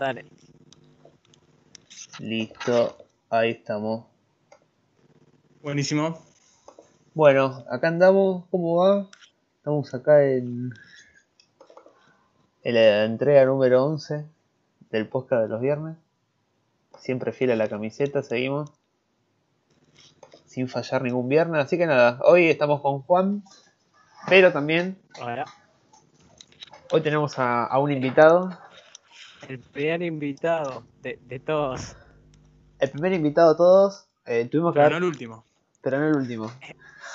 Dale. Listo, ahí estamos. Buenísimo. Bueno, acá andamos, ¿cómo va? Estamos acá en, en la entrega número 11 del podcast de los viernes. Siempre fiel a la camiseta, seguimos. Sin fallar ningún viernes. Así que nada, hoy estamos con Juan, pero también Ahora, hoy tenemos a, a un invitado. El primer invitado de, de todos. El primer invitado a todos. eh, tuvimos que Pero no haber- el último. pero no el último.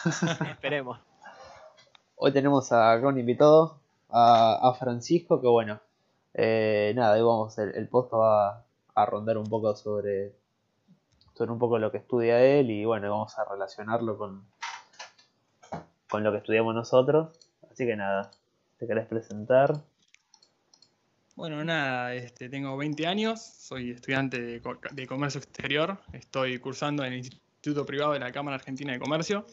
Esperemos. Hoy tenemos a- acá un invitado, a, a Francisco, que bueno, eh, nada, hoy vamos, el, el podcast va a rondar un poco sobre, sobre un poco lo que estudia él y bueno, vamos a relacionarlo con, con lo que estudiamos nosotros. Así que nada, ¿te querés presentar? Bueno, nada, este, tengo 20 años, soy estudiante de, co- de comercio exterior, estoy cursando en el Instituto Privado de la Cámara Argentina de Comercio.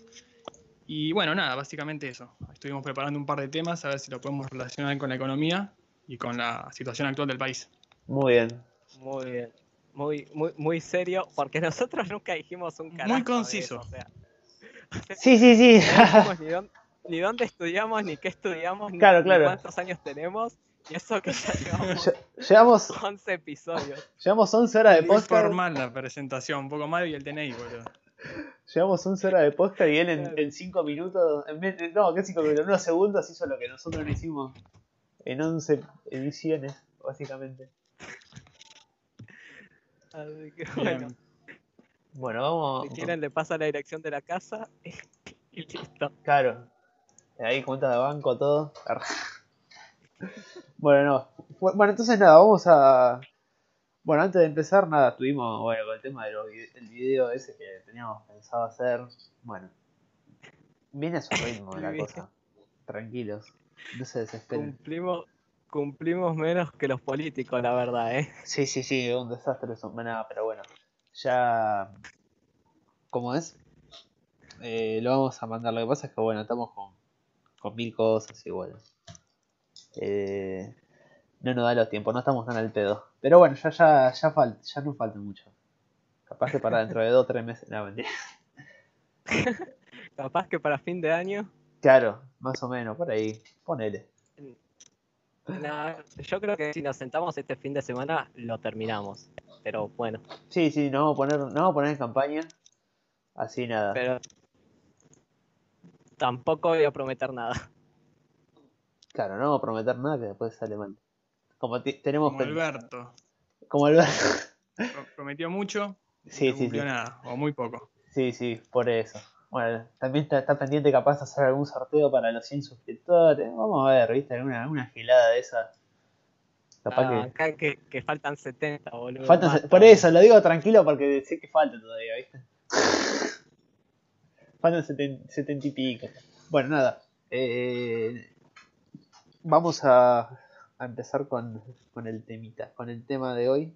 Y bueno, nada, básicamente eso. Estuvimos preparando un par de temas a ver si lo podemos relacionar con la economía y con la situación actual del país. Muy bien. Muy bien. Muy, muy, muy serio, porque nosotros nunca dijimos un carajo. de conciso. eso, o sea, Sí, sí, sí. no ni, dónde, ni dónde estudiamos, ni qué estudiamos, ni, Claro, ni claro. cuántos años tenemos. Y eso que ya llevamos Lle- Llevamos, 11 episodios. llevamos 11 horas de Muy podcast. formal la presentación, un poco mal y el DNI, boludo. Llevamos 11 horas de podcast y él en, Claro. en 5 minutos, en vez de- no, ¿qué 5 minutos? En unos segundos hizo lo que nosotros no hicimos en 11 ediciones, básicamente. Así que Bien. bueno, Bueno, vamos. si quieren le pasa la dirección de la casa y listo. Claro. Ahí cuenta de banco, todo. Bueno, no. Bu- Bueno, entonces nada, vamos a. Bueno, antes de empezar, nada, estuvimos bueno, con el tema del video ese que teníamos pensado hacer. Bueno, viene a su ritmo la cosa. Tranquilos, no se desesperen. Cumplimos, cumplimos menos que los políticos, la verdad, ¿eh? Sí, sí, sí, un desastre eso. Nada, pero bueno, ya. ¿Cómo es? Eh, lo vamos a mandar. Lo que pasa es que, bueno, estamos con, con mil cosas bueno. Eh, no nos da los tiempos, no estamos tan al pedo. Pero bueno, ya, ya, ya, fal- ya no falta mucho. Capaz que para dentro de dos o tres meses. No, mentira. Capaz que para fin de año. Claro, más o menos, por ahí. Ponele. no, yo creo que si nos sentamos este fin de semana lo terminamos. Pero bueno, Sí, sí, nos vamos a poner, nos vamos a poner en campaña. Así nada. pero tampoco voy a prometer nada. Claro, no vamos a prometer nada que después sale mal. Como tenemos Como Alberto. Como Alberto. Pro- Prometió mucho, Sí, no sí, nada, o muy poco. Sí, sí, por eso. Bueno, también está, está pendiente capaz de hacer algún sorteo para los 100 suscriptores. Vamos a ver, ¿viste? Alguna, alguna gilada de esa. Capaz Ah, que. acá que, que faltan 70, boludo. Faltan, basta. por eso, lo digo tranquilo porque sé que falta todavía, ¿viste? Faltan seten- setenta y pico. Bueno, nada. eh, vamos a, a empezar con, con el temita, con el tema de hoy.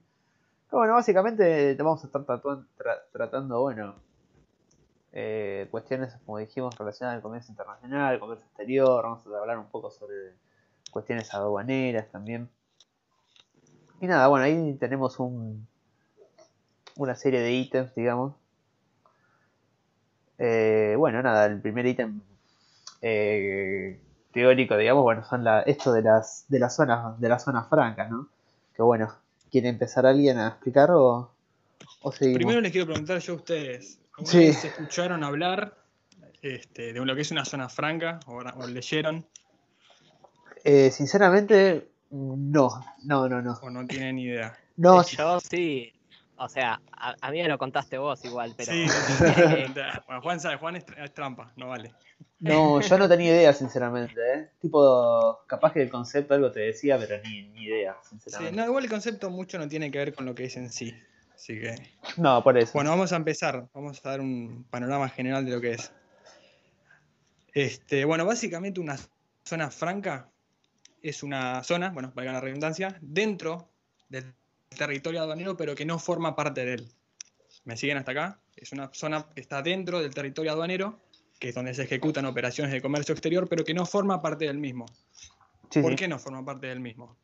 Bueno, básicamente te vamos a estar tatuan- tra- tratando, bueno, eh, cuestiones, como dijimos, relacionadas al comercio internacional, al comercio exterior. Vamos a hablar un poco sobre cuestiones aduaneras también. Y nada, bueno, ahí tenemos un, una serie de ítems, digamos. Eh, bueno, nada, el primer ítem eh, teórico, digamos, bueno, son la, esto de las de las zonas de las zonas francas, ¿no? Que bueno, ¿quiere empezar alguien a explicar o, o seguimos? Primero les quiero preguntar yo a ustedes, ¿alguna Sí. vez escucharon hablar este, de lo que es una zona franca o, o leyeron Eh, sinceramente, no, no, no, no. o no tienen idea? No, Yo sí. O sea, a, a mí me lo contaste vos igual, pero. Sí, sí, sí, sí. bueno, Juan sabe, Juan es trampa, no vale. No, yo no tenía idea, sinceramente, ¿eh? Tipo, capaz que el concepto algo te decía, pero ni, ni idea, Sí, sinceramente. no, igual el concepto mucho no tiene que ver con lo que es en sí. Así que, No, por eso. bueno, vamos a empezar. Vamos a dar un panorama general de lo que es. Este, bueno, básicamente una zona franca es una zona, bueno, valga la redundancia, dentro del territorio aduanero, pero que no forma parte de él. ¿Me siguen hasta acá? Es una zona que está dentro del territorio aduanero, que es donde se ejecutan operaciones de comercio exterior, pero que no forma parte del mismo. Sí, ¿Por sí. qué no forma parte del mismo?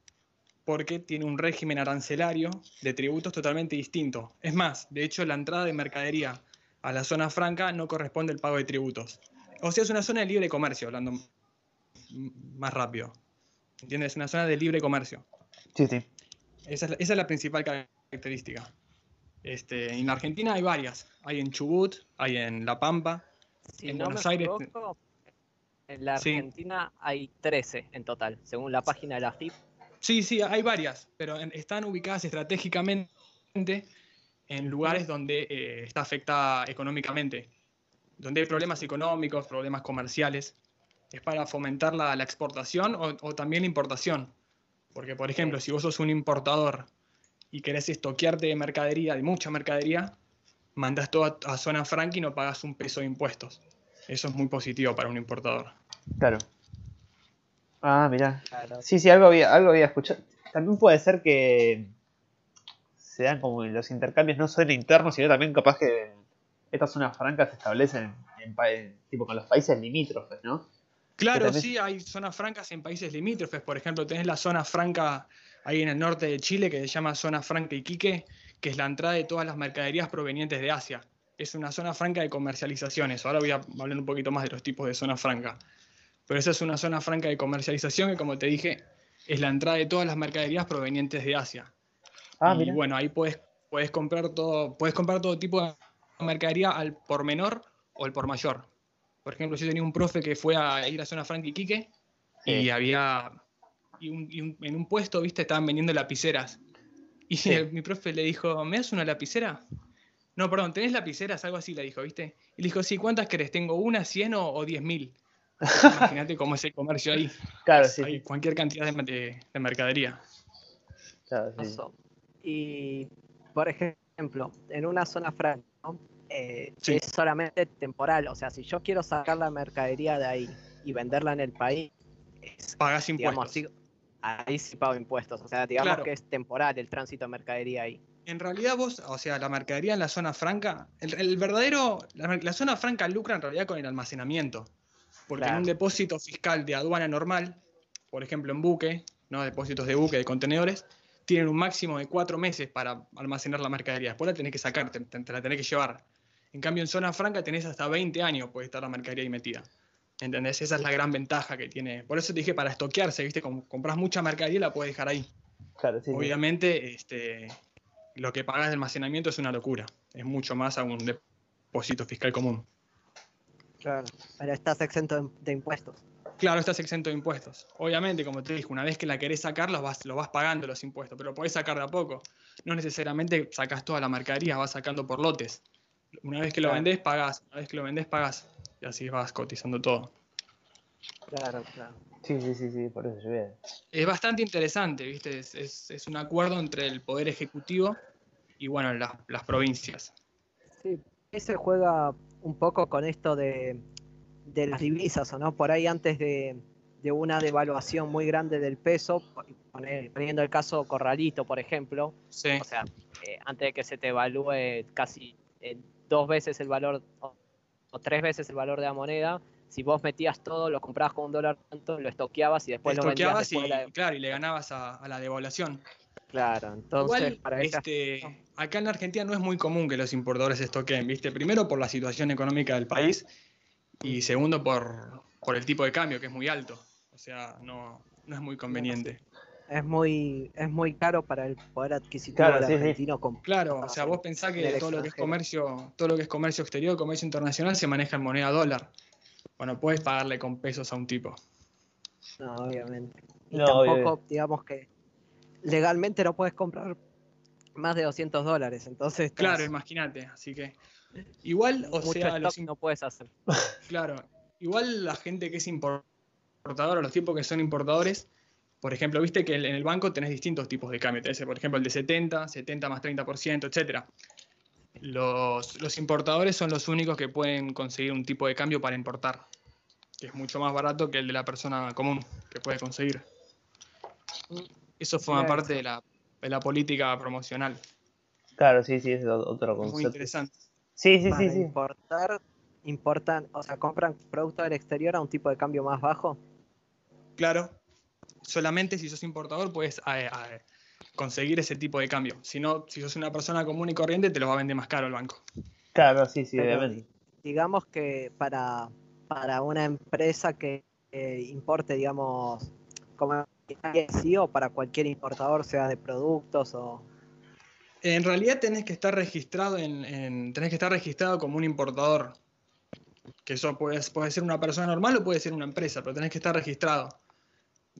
porque tiene un régimen arancelario de tributos totalmente distinto. Es más, de hecho, la entrada de mercadería a la zona franca no corresponde al pago de tributos. O sea, es una zona de libre comercio, hablando más rápido. ¿Entiendes? Es una zona de libre comercio. Sí, sí. Esa es la, esa es la principal característica. Este, en Argentina hay varias. Hay en Chubut, hay en La Pampa, Si En no Buenos me Aires- equivoco, en la Sí. Argentina hay 13 en total, según la página de la FIP. Sí, sí, hay varias, pero están ubicadas estratégicamente en lugares donde eh, está afectada económicamente, donde hay problemas económicos, problemas comerciales. Es para fomentar la, la exportación o, o también la importación. Porque, por ejemplo, si vos sos un importador y querés estoquearte de mercadería, de mucha mercadería, mandás todo a, a zona franca y no pagas un peso de impuestos. Eso es muy positivo para un importador. Claro. Ah, mirá. Claro. Sí, sí, algo había, algo había escuchado. También puede ser que se dan como los intercambios no solo internos, sino también capaz que estas zonas francas se establecen en, en- tipo con los países limítrofes, ¿no? Claro, también- sí, hay zonas francas en países limítrofes. Por ejemplo, tenés la zona franca ahí en el norte de Chile que se llama Zona Franca Iquique, que es la entrada de todas las mercaderías provenientes de Asia. Es una zona franca de comercializaciones. Ahora voy a hablar un poquito más de los tipos de zona franca. Pero esa es una zona franca de comercialización que, como te dije, es la entrada de todas las mercaderías provenientes de Asia. Ah, y mira. bueno, ahí puedes, puedes, comprar todo, puedes comprar todo tipo de mercadería al por menor o al por mayor. Por ejemplo, yo tenía un profe que fue a ir a zona franca Iquique y Sí. había. Y, un- y un- en un puesto, viste, estaban vendiendo lapiceras. Y Sí. el- mi profe le dijo: ¿Me das una lapicera? No, perdón, ¿tenés lapiceras? Algo así le dijo, ¿viste? Y le dijo: Sí, ¿cuántas querés? ¿Tengo una, cien o, o diez mil? Imagínate cómo es el comercio ahí. Claro, sí, Hay cualquier cantidad de, de- de mercadería. claro, sí. Y, por ejemplo, en una zona franca, ¿no? Eh, Sí. es solamente temporal. O sea, si yo quiero sacar la mercadería de ahí y venderla en el país, es, Pagás digamos, impuestos. Ahí sí pago impuestos. O sea, digamos Claro. que es temporal el tránsito de mercadería ahí. En realidad vos, o sea, la mercadería en la zona franca, el, el verdadero, la, la zona franca lucra en realidad con el almacenamiento. Porque en un depósito fiscal de aduana normal, por ejemplo en buque, ¿no? depósitos de buque, de contenedores, tienen un máximo de cuatro meses para almacenar la mercadería. Después la tenés que sacar, te, te- te la tenés que llevar. En cambio, en zona franca tenés hasta 20 años, puede estar la mercadería ahí metida. ¿Entendés? Esa es la gran ventaja que tiene. Por eso te dije, para estoquearse, ¿viste? Como compras mucha mercadería, la puedes dejar ahí. Claro, sí, sí. Obviamente, este, lo que pagas de almacenamiento es una locura. Es mucho más a un depósito fiscal común. Claro. Pero estás exento de, impuestos. Claro, estás exento de impuestos. Obviamente, como te dije, una vez que la querés sacar, lo vas, lo vas pagando los impuestos, pero podés sacar de a poco. No necesariamente sacás toda la mercadería, vas sacando por lotes. Una vez que lo Claro. vendés, pagás. Una vez que lo vendés, pagás. Y así vas cotizando todo. Claro, claro. Sí, sí, sí, sí, por eso yo veo. Es bastante interesante, ¿viste? Es, es- es un acuerdo entre el Poder Ejecutivo y, bueno, las, las provincias. Sí, ahí se juega un poco con esto de, de las divisas, ¿o no? Por ahí antes de, de una devaluación muy grande del peso, poniendo el caso Corralito, por ejemplo, Sí. o sea, eh, antes de que se te evalúe casi eh, dos veces el valor o, o tres veces el valor de la moneda, si vos metías todo, lo comprabas con un dólar tanto, lo estoqueabas y después lo vendías Estoqueabas y, después de la- claro, y le ganabas a, a la devaluación. Claro, entonces Igual, para esa- este, acá en la Argentina no es muy común que los importadores estoqueen, ¿viste? Primero por la situación económica del país y segundo por, por el tipo de cambio, que es muy alto. O sea, no, no es muy conveniente. Es muy es muy caro para el poder adquisitivo Claro, sí, sí. argentino com- Claro, o sea, vos pensás que todo lo que es comercio, todo lo que es comercio exterior, comercio internacional, se maneja en moneda dólar. Bueno, puedes pagarle con pesos a un tipo. No, obviamente. Y No, tampoco, digamos que legalmente no puedes comprar más de 200 dólares. Entonces, estás- Claro, imagínate. Así que, igual, o mucho sea, los, no puedes hacer. Claro, igual la gente que es importadora, los tipos que son importadores, por ejemplo, viste que en el banco tenés distintos tipos de cambio. Tenés, por ejemplo, el de 70, 70 más 30%, etc. Los, los importadores son los únicos que pueden conseguir un tipo de cambio para importar, que es mucho más barato que el de la persona común que puede conseguir. Eso forma parte de la, de la política promocional. Claro, sí, sí, es otro Es muy concepto. interesante. Sí, sí, Para sí, sí. importar, importan, o sea, compran productos del exterior a un tipo de cambio más bajo. Claro, solamente si sos importador puedes conseguir ese tipo de cambio. Si no, si sos una persona común y corriente, te lo va a vender más caro el banco. Claro, sí, sí, Pero obviamente. Digamos que para, para una empresa que eh, importe, digamos, como sí o para cualquier importador, sea de productos o... En realidad tenés que estar registrado en, en- tenés que estar registrado como un importador. Que eso puede, puede ser una persona normal o puede ser una empresa, pero tenés que estar registrado.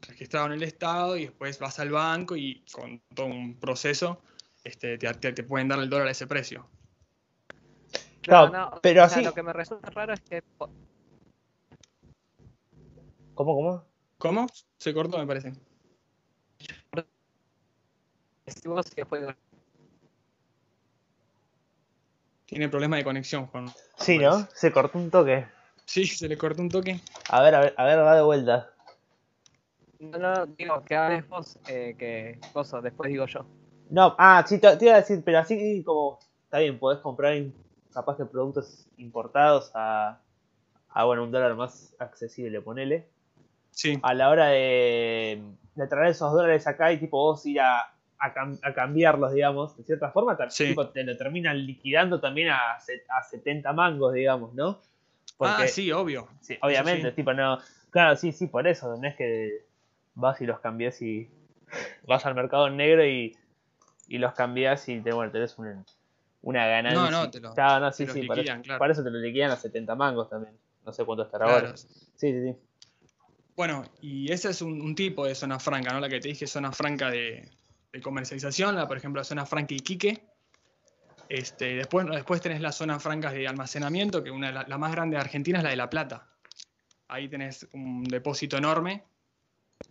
Registrado en el Estado y después vas al banco y con todo un proceso este, te, te- te pueden dar el dólar a ese precio. Claro, pero o sea, así- Lo que me resulta raro es que ¿Cómo, cómo? ¿Cómo? Se cortó, me parece. Tiene problema de conexión, Juan. Sí, ¿no? Se cortó un toque. Sí, se le cortó un toque. A ver, a ver, a ver, va de vuelta. No, no, digo, que hables vos, eh, que cosa, después digo yo. No, ah, sí, te, te iba a decir, pero así como, está bien, podés comprar in- capaz que productos importados a, a, bueno, un dólar más accesible, ponele. Sí, A la hora de, de traer esos dólares acá y tipo vos ir a, a, cam- a cambiarlos, digamos, de cierta forma, Sí. tipo, te lo terminan liquidando también a, a 70 mangos, digamos, ¿no? ah, sí, obvio. Sí, obviamente, sí. tipo, no. Claro, sí, sí, por eso. No es que vas y los cambias y vas al mercado negro y, y los cambias y te, bueno, tenés una, una ganancia. No, no, te lo- Claro, no, sí, te sí, los por, liquidan, eso, claro. por eso te lo liquidan a 70 mangos también. No sé cuánto estará Claro. ahora. Sí, sí, sí. Bueno, y ese es un, un tipo de zona franca, ¿no? La que te dije, zona franca de, de comercialización, la, por ejemplo, la zona franca Iquique. Este, después, después tenés las zonas francas de almacenamiento, que una de la, la más grande de Argentina es la de La Plata. Ahí tenés un depósito enorme,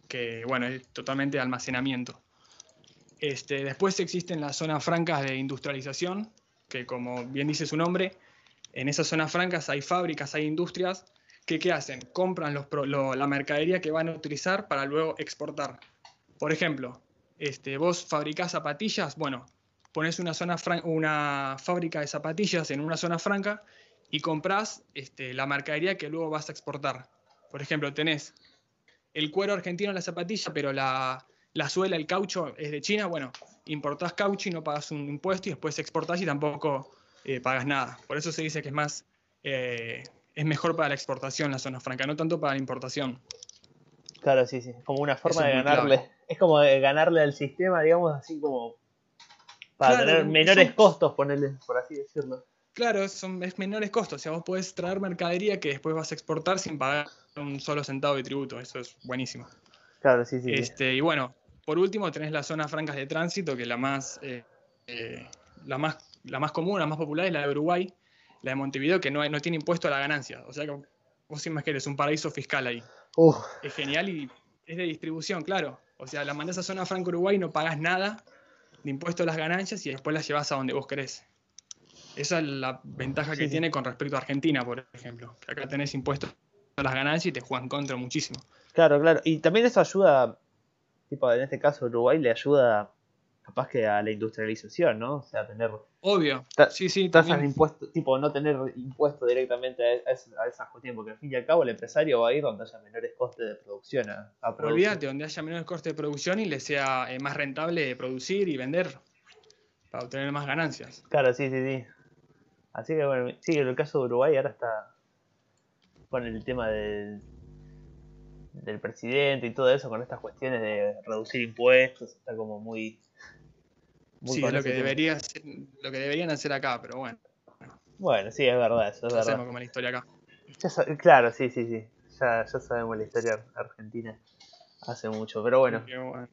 que bueno, es totalmente almacenamiento. Este, después existen las zonas francas de industrialización, que como bien dice su nombre, en esas zonas francas hay fábricas, hay industrias que ¿qué hacen? Compran los lo- la mercadería que van a utilizar para luego exportar. Por ejemplo, este, vos fabricás zapatillas, bueno, pones una, zona una fábrica de zapatillas en una zona franca y comprás este, la mercadería que luego vas a exportar. Por ejemplo, tenés el cuero argentino en la zapatilla, pero la, la suela, el caucho es de China, bueno, importás caucho y no pagas un impuesto y después exportás y tampoco eh, pagas nada. Por eso se dice que es más, eh, es mejor para la exportación la zona franca, no tanto para la importación. Claro, sí, sí. Como una forma Eso de ganarle. Es como de ganarle al sistema, digamos, así como. Para Claro, tener menores son- costos, ponerle, por así decirlo. Claro, son, es menores costos, o sea, vos podés traer mercadería que después vas a exportar sin pagar un solo centavo de tributo, eso es buenísimo. Claro, sí, sí. Este, y bueno, por último tenés las zonas francas de tránsito, que la más, eh, eh, la más, la más común, la más popular es la de Uruguay, la de Montevideo, que no, hay- no tiene impuesto a la ganancia. O sea que vos imaginás un paraíso fiscal ahí. Es genial y es de distribución, claro. O sea, la mandás a zona franca Uruguay, no pagás nada de impuesto a las ganancias y después las llevas a donde vos querés. Esa es la ventaja que Sí, tiene con respecto a Argentina, por ejemplo. Que acá tenés impuesto a las ganancias y te juegan contra muchísimo. Claro, claro. Y también eso ayuda, tipo, en este caso Uruguay le ayuda capaz que a la industrialización, ¿no? O sea, tener Obvio. Sí, sí, tasas de impuestos, tipo, no tener impuesto directamente a, esa- a esas cuestiones, porque al fin y al cabo el empresario va a ir donde haya menores costes de producción a, a. Olvídate, donde haya menores costes de producción y le sea eh, más rentable producir y vender para obtener más ganancias. Claro, sí, sí, sí. Así que bueno, sí, en el caso de Uruguay ahora está con el tema del, del presidente y todo eso, con estas cuestiones de reducir impuestos, está como muy... muy Sí, lo que, debería ser- lo que deberían hacer acá, pero bueno, Bueno, sí, es verdad, eso es ya verdad. sabemos la historia acá. Ya claro, sí, sí, sí. Ya, ya sabemos la historia ar- argentina hace mucho, pero bueno. Bueno.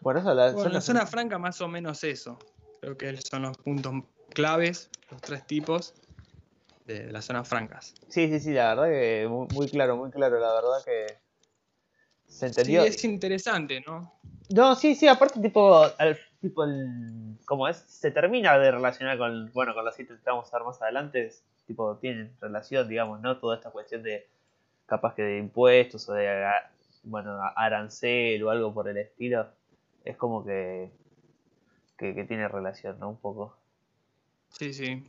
Bueno, eso la, Bueno, son la las- zona franca más o menos eso. Creo que son los puntos claves, los tres tipos de, de las zonas francas. Sí, sí, sí, la verdad que muy, muy claro, muy claro, la verdad que se Sí, entendió. es interesante, ¿no? No, sí, sí, aparte tipo, al, tipo el, como es, se termina de relacionar con, bueno, con los ítems que vamos a ver más adelante, es, tipo, tienen relación, digamos, ¿no? Toda esta cuestión de, capaz que de impuestos o de, bueno, arancel o algo por el estilo, es como que, que, que tiene relación, ¿no? Un poco. Sí, sí.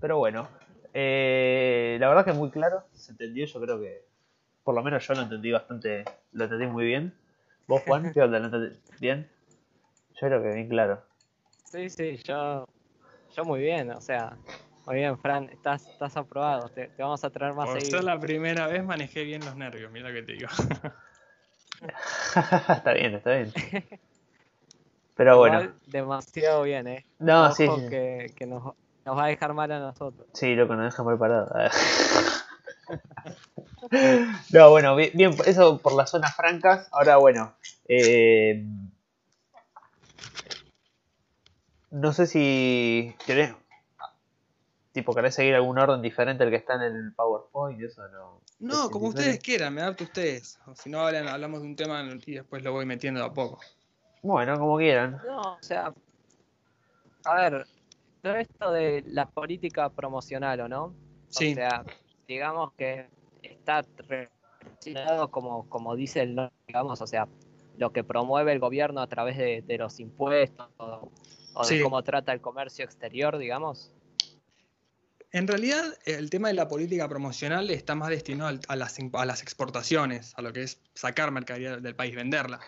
Pero bueno, eh, la verdad que es muy claro, se entendió, yo creo que por lo menos yo lo entendí bastante, lo entendí muy bien. ¿Vos, Juan? ¿Qué onda? ¿No te- ¿Bien? Yo creo que bien claro. Sí, sí, yo, yo muy bien, o sea, muy bien, Fran, estás, estás aprobado, te, te vamos a traer más Por seguido. ser la primera vez manejé bien los nervios, mira lo que te digo. está bien, está bien. Pero bueno, Igual, demasiado bien, ¿eh? no, Ojo sí, sí, sí. que, que nos, nos va a dejar mal a nosotros. Sí, loco, nos deja mal parado. no, bueno, bien, bien, eso por las zonas francas. Ahora, bueno, eh, no sé si querés, tipo, querés seguir algún orden diferente al que está en el PowerPoint y eso no. No, como ustedes quieran, me adapto a ustedes. O si no, hablan- hablamos de un tema y después lo voy metiendo de a poco. Bueno, como quieran. No, o sea, a ver, todo esto de la política promocional, ¿o no? Sí. O sea, digamos que está relacionado como, como dice el nombre, digamos, o sea, lo que promueve el gobierno a través de, de los impuestos o, o de cómo trata el comercio exterior, digamos. En realidad, el tema de la política promocional está más destinado a las, imp- a las exportaciones, a lo que es sacar mercadería del país, venderla.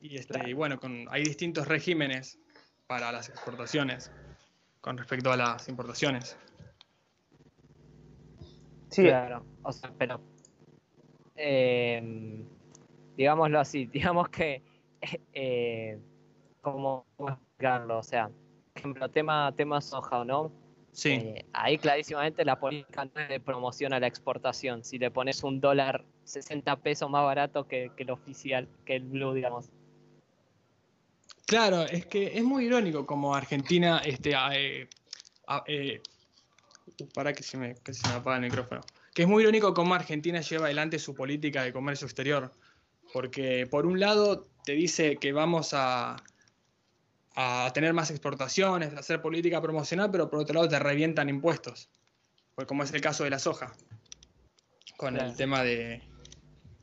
Y, este, Claro. y bueno, con, hay distintos regímenes para las exportaciones con respecto a las importaciones. Sí, Claro, o sea, pero eh, digámoslo así, digamos que eh, ¿cómo explicarlo? O sea, por ejemplo, tema, tema soja, ¿o no? Sí, Eh, ahí clarísimamente la política no es de promoción a la exportación. Si le pones un dólar 60 pesos más barato que, que el oficial, que el blue, digamos. Claro, es que es muy irónico como Argentina, este, a- eh, a- eh, para que se me, que se me apaga el micrófono, que es muy irónico cómo Argentina lleva adelante su política de comercio exterior, porque por un lado te dice que vamos a, a tener más exportaciones, a hacer política promocional, pero por otro lado te revientan impuestos, pues como es el caso de la soja, con Claro. el tema de,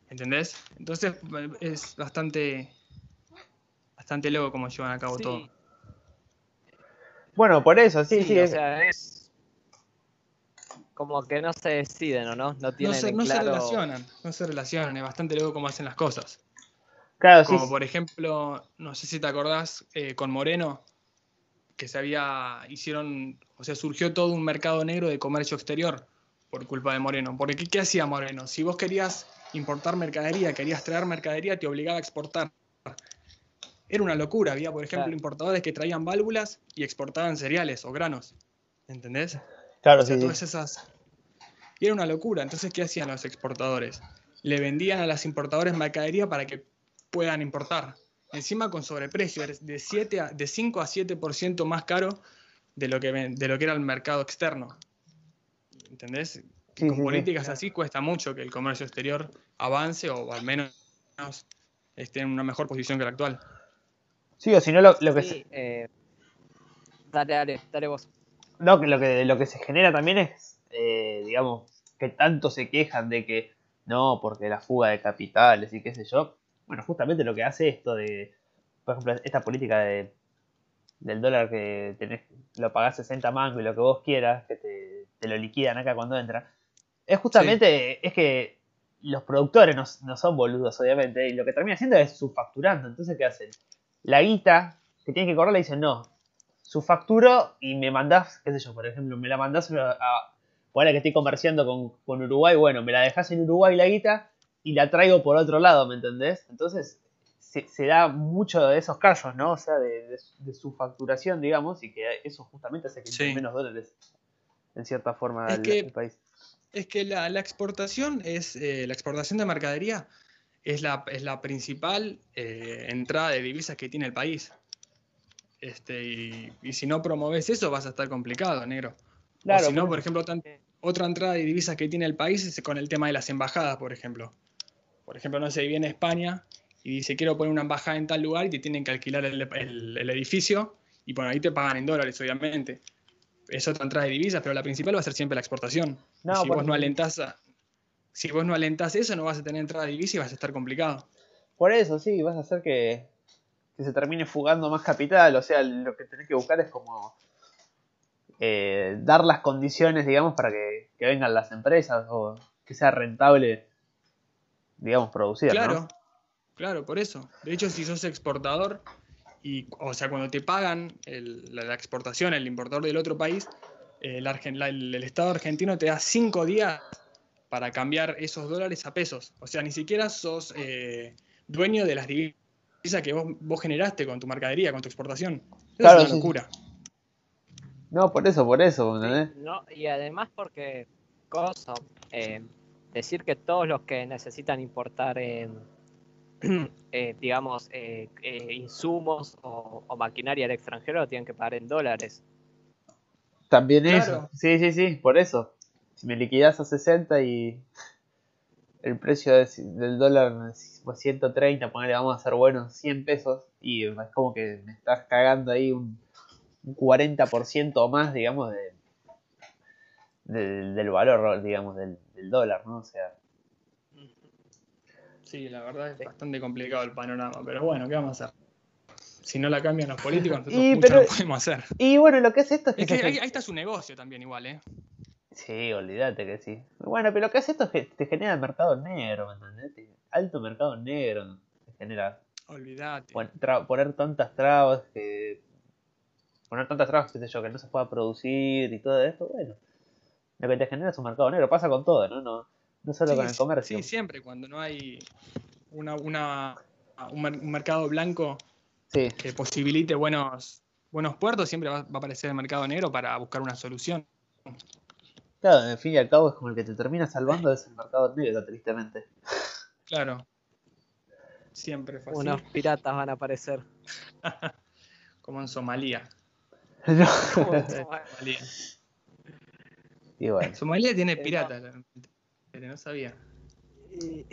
¿entendés? Entonces es bastante, bastante loco cómo llevan a cabo todo. bueno, por eso, sí, sí. o es- sea, es como que no se deciden, ¿o no? No No, se, relacionan, no se relacionan, es bastante loco cómo hacen las cosas. claro, sí, Como por ejemplo, no sé si te acordás, eh, con Moreno, que se había, hicieron, o sea, surgió todo un mercado negro de comercio exterior por culpa de Moreno. Porque ¿qué, qué hacía Moreno? Si vos querías importar mercadería, querías traer mercadería, te obligaba a exportar. Era una locura, había por ejemplo Claro. importadores que traían válvulas y exportaban cereales o granos. ¿Entendés? claro, O sea, sí, todas esas. Y era una locura. Entonces, ¿qué hacían los exportadores? Le vendían a los importadores mercadería para que puedan importar. Encima con sobreprecio, de, 7 a- de 5 a 7% más caro de lo, que, de lo que era el mercado externo. ¿Entendés? Sí, con políticas así cuesta mucho que el comercio exterior avance o al menos esté en una mejor posición que la actual. Sí, o si no, lo, lo que se- Sí, eh, dale, dale, dale vos. No, que lo que, lo que se genera también es, eh, digamos, que tanto se quejan de que no, porque la fuga de capitales y qué sé yo. Bueno, justamente lo que hace esto de, por ejemplo, esta política de, del dólar que tenés, lo pagás 60 mangos y lo que vos quieras, que te, te lo liquidan acá cuando entra, es justamente, es que los productores no, no son boludos, obviamente, y lo que termina haciendo es subfacturando. Entonces, ¿qué hacen? La guita que tienen que cobrar le dicen, no, subfacturo y me mandás, qué sé yo, por ejemplo, me la mandás a, a ahora que estoy comerciando con, con Uruguay, bueno, me la dejás en Uruguay la guita y la traigo por otro lado, ¿me entendés? Entonces se, se da mucho de esos casos, ¿no? O sea, de, de, de su facturación, digamos, y que eso justamente hace que Sí. menos dólares, en cierta forma, Es al, que- al país. Es que la, la exportación es eh, la exportación de mercadería es la, es la principal eh, entrada de divisas que tiene el país. Este, y, y si no promoves eso vas a estar complicado, negro. Claro, o si no, por ejemplo, tan- otra entrada de divisas que tiene el país es con el tema de las embajadas, por ejemplo. Por ejemplo, no sé, viene España y dice quiero poner una embajada en tal lugar y te tienen que alquilar el, el- el edificio y bueno, ahí te pagan en dólares, obviamente. Es otra entrada de divisas, pero la principal va a ser siempre la exportación. No, si vos no alentás a- si vos no alentás eso, no vas a tener entrada de divisa y vas a estar complicado. Por eso, sí, vas a hacer que, que se termine fugando más capital. O sea, lo que tenés que buscar es como eh, dar las condiciones, digamos, para que, que vengan las empresas o que sea rentable, digamos, producir. ¿no? Claro. Claro, por eso. De hecho, si sos exportador, y, o sea, cuando te pagan la, exportación, el importador del otro país, eh, el, Estado argentino te da cinco días para cambiar esos dólares a pesos. O sea, ni siquiera sos eh, dueño de las divisas que vos, generaste con tu mercadería, con tu exportación. claro, es una locura. No, por eso, por eso, no, y además porque, cosa, eh, decir que todos los que necesitan importar, eh, digamos, insumos o, maquinaria del extranjero tienen que pagar en dólares. También eso, sí, sí, sí, por eso. Si me liquidas a 60 y el precio del dólar 130, ponele, vamos a hacer bueno, 100 pesos, y es como que me estás cagando ahí un, 40% o más, digamos, de, del valor, digamos, del, dólar, ¿no? O sea. Sí, la verdad es bastante complicado el panorama, pero bueno, ¿qué vamos a hacer? Si no la cambian los políticos, nosotros y, mucho no podemos hacer. Y bueno, lo que es esto es que. ahí, está su negocio también, igual, ¿eh? Sí, olvídate que sí. Bueno, pero lo que hace esto es que te genera el mercado negro, ¿me entendés? Alto mercado negro te genera. Olvídate. Poner tantas trabas que. Poner tantas trabas, qué sé yo, que no se pueda producir y todo esto, bueno. Lo que te genera es un mercado negro. Pasa con todo, ¿no? No, no solo con el comercio. Sí, siempre. Cuando no hay una, una, un, mercado blanco que posibilite buenos, buenos puertos, siempre va, va a aparecer el mercado negro para buscar una solución. Claro, en fin y al cabo es como el que te termina salvando es el mercado negro, tristemente. Claro. Siempre fue Unos piratas van a aparecer. como en Somalia. No. Somalia. Y bueno. Somalia tiene piratas, no sabía. Y,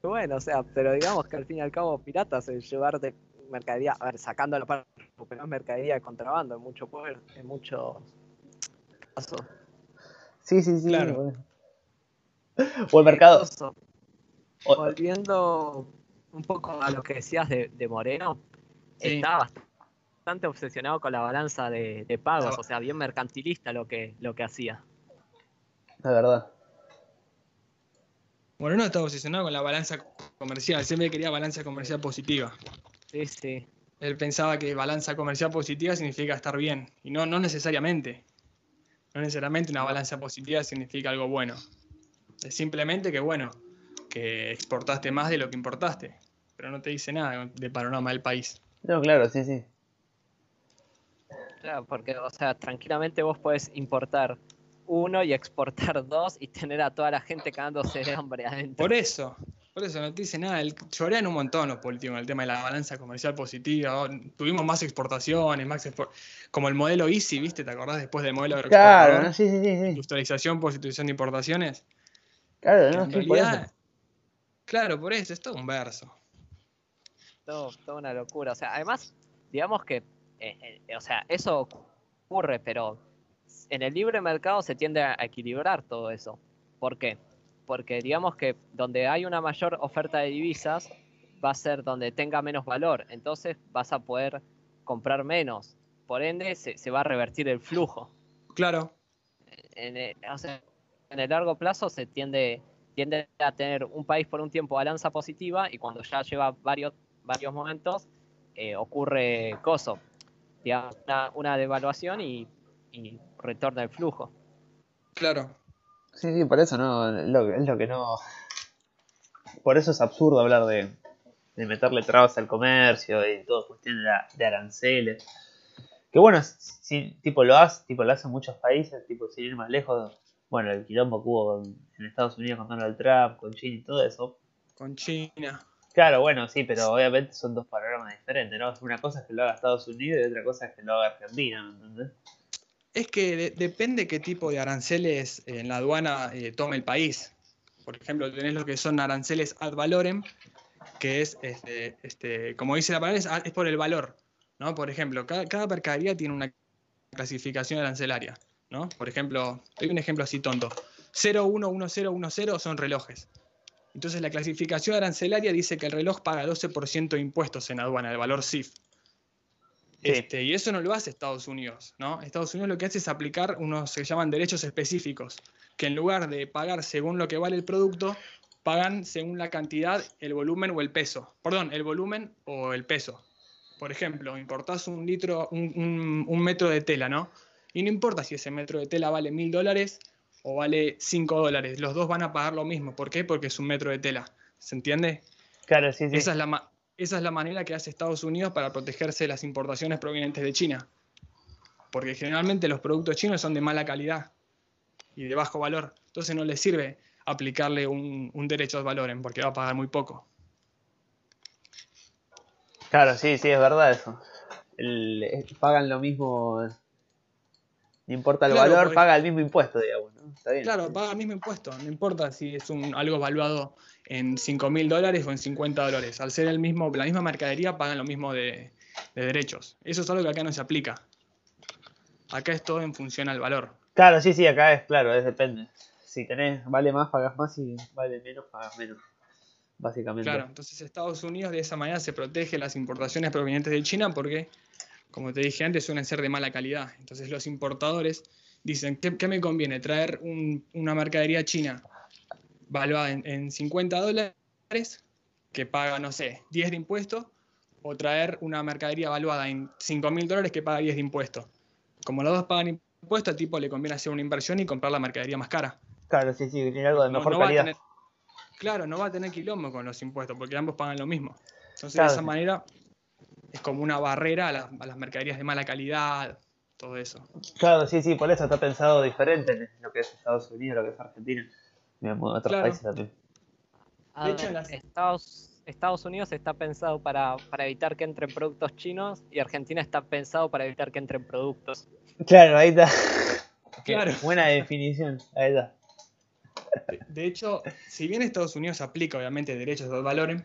bueno, o sea, pero digamos que al fin y al cabo piratas es llevarte mercadería, a ver, sacando la parte, pero mercadería de contrabando en mucho poder, en muchos casos. Sí, sí, sí. Claro. O el mercado. Volviendo un poco a lo que decías de, Moreno, estaba bastante obsesionado con la balanza de, pagos, o sea, bien mercantilista lo que, lo que hacía. La verdad. Moreno estaba obsesionado con la balanza comercial, siempre quería balanza comercial positiva. Sí, sí. Él pensaba que balanza comercial positiva significa estar bien, y no, no necesariamente. No necesariamente una balanza positiva significa algo bueno. Es simplemente que, bueno, que exportaste más de lo que importaste. Pero no te dice nada de panorama del país. No, claro, sí, sí. Claro, porque, o sea, tranquilamente vos podés importar uno y exportar dos y tener a toda la gente cagándose de hambre adentro. Por eso, por eso no te dice nada. El, llorean un montón los políticos en el tema de la balanza comercial positiva. Tuvimos más exportaciones, más como el modelo Easy, ¿viste? ¿Te acordás después del modelo Claro, sí, sí, sí. Industrialización, prostitución de importaciones. Claro, no, sí, por eso. Claro, por eso, es todo un verso. Todo, toda una locura. O sea, además, digamos que, eh, eh, o sea, eso ocurre, pero en el libre mercado se tiende a equilibrar todo eso. ¿Por qué? Porque digamos que donde hay una mayor oferta de divisas va a ser donde tenga menos valor, entonces vas a poder comprar menos, por ende se, va a revertir el flujo. Claro. En, el, en el largo plazo se tiende, tiende a tener un país por un tiempo balanza positiva y cuando ya lleva varios, varios momentos eh, ocurre coso, una, una devaluación y, y retorna el flujo. Claro. Sí, sí, por eso no, es lo que no... Por eso es absurdo hablar de, de meterle trabas al comercio y todo cuestión de, aranceles. Que bueno, si, tipo lo hace, tipo lo hacen muchos países, tipo sin ir más lejos, bueno, el quilombo que hubo en Estados Unidos con Donald Trump, con China y todo eso. Con China. Claro, bueno, sí, pero obviamente son dos panoramas diferentes, ¿no? Una cosa es que lo haga Estados Unidos y otra cosa es que lo haga Argentina, ¿me entendés? Es que depende qué tipo de aranceles en la aduana eh, tome el país. Por ejemplo, tenés lo que son aranceles ad valorem, que es, este, este, como dice la palabra, es, por el valor. ¿no? Por ejemplo, cada, mercadería tiene una clasificación arancelaria. ¿no? Por ejemplo, doy un ejemplo así tonto. 011010 son relojes. Entonces la clasificación arancelaria dice que el reloj paga 12% de impuestos en aduana, el valor CIF. Este, y eso no lo hace Estados Unidos, ¿no? Estados Unidos lo que hace es aplicar unos que se llaman derechos específicos, que en lugar de pagar según lo que vale el producto, pagan según la cantidad, el volumen o el peso. Perdón, el volumen o el peso. Por ejemplo, importás un litro, un, un- un metro de tela, ¿no? Y no importa si ese metro de tela vale mil dólares o vale 5 dólares. Los dos van a pagar lo mismo. ¿Por qué? Porque es un metro de tela. ¿Se entiende? Claro, sí, sí. Esa, es la esa es la manera que hace Estados Unidos para protegerse de las importaciones provenientes de China. Porque generalmente los productos chinos son de mala calidad y de bajo valor. Entonces no les sirve aplicarle un, derecho al valor porque va a pagar muy poco. Claro, sí, sí, es verdad eso. Eh, pagan lo mismo. No importa el Claro, valor, porque- paga el mismo impuesto, digamos. ¿no? Está bien. Claro, paga el mismo impuesto. No importa si es un, algo evaluado en 5 mil dólares o en 50 dólares. Al ser el mismo, la misma mercadería, pagan lo mismo de, de derechos. Eso es algo que acá no se aplica. Acá es todo en función al valor. Claro, sí, sí, acá es claro, es depende. Si tenés, vale más, pagas más, si vale menos, pagas menos. Básicamente. Claro, entonces Estados Unidos de esa manera se protege las importaciones provenientes de China porque, como te dije antes, suelen ser de mala calidad. Entonces los importadores dicen, ¿qué, qué me conviene? ¿Traer un- una mercadería china valuada en, en 50 dólares que paga, no sé, 10 de impuestos? ¿O traer una mercadería valuada en 5 mil dólares que paga 10 de impuestos? Como los dos pagan impuestos, al tipo le conviene hacer una inversión y comprar la mercadería más cara. Claro, sí, sí, tiene algo de No- mejor no calidad. tener- claro, no va a tener quilombo con los impuestos porque ambos pagan lo mismo. Entonces, Claro. de esa manera, es como una barrera a, las- a las mercaderías de mala calidad, todo eso. Claro, sí, sí, por eso está pensado diferente en lo que es Estados Unidos, lo que es Argentina. Digamos, otros Claro. países también. A De hecho, ver, en las- Estados, Estados Unidos está pensado para, para evitar que entren productos chinos y Argentina está pensado para evitar que entren productos. Claro, ahí está. Claro. Buena definición. Ahí está. De hecho, si bien Estados Unidos aplica obviamente derechos de valor,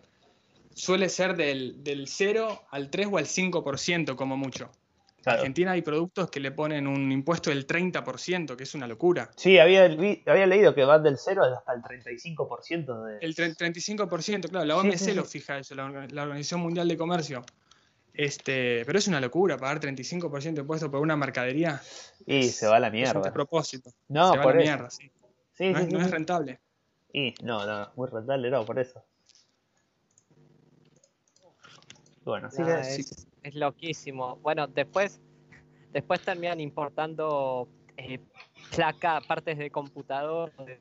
suele ser del, del 0 al 3 o al 5% como mucho. En. Argentina hay productos que le ponen un impuesto del 30%, que es una locura. Sí, había, había leído que van del 0 hasta el 35% de... El tre- 35%, claro, la Sí, OMC sí, lo fija eso, la, Orga- la Organización Mundial de Comercio. Este, pero es una locura pagar 35% de impuesto por una mercadería. Y se va a la Es un mierda. despropósito. No, se va a por la eso. mierda, sí. No, es, no es rentable. Y no, no, muy rentable no, por eso. Bueno, sí, Nah, que- sí. es, es loquísimo. Bueno, después, después terminan importando eh, placa, partes de computador, de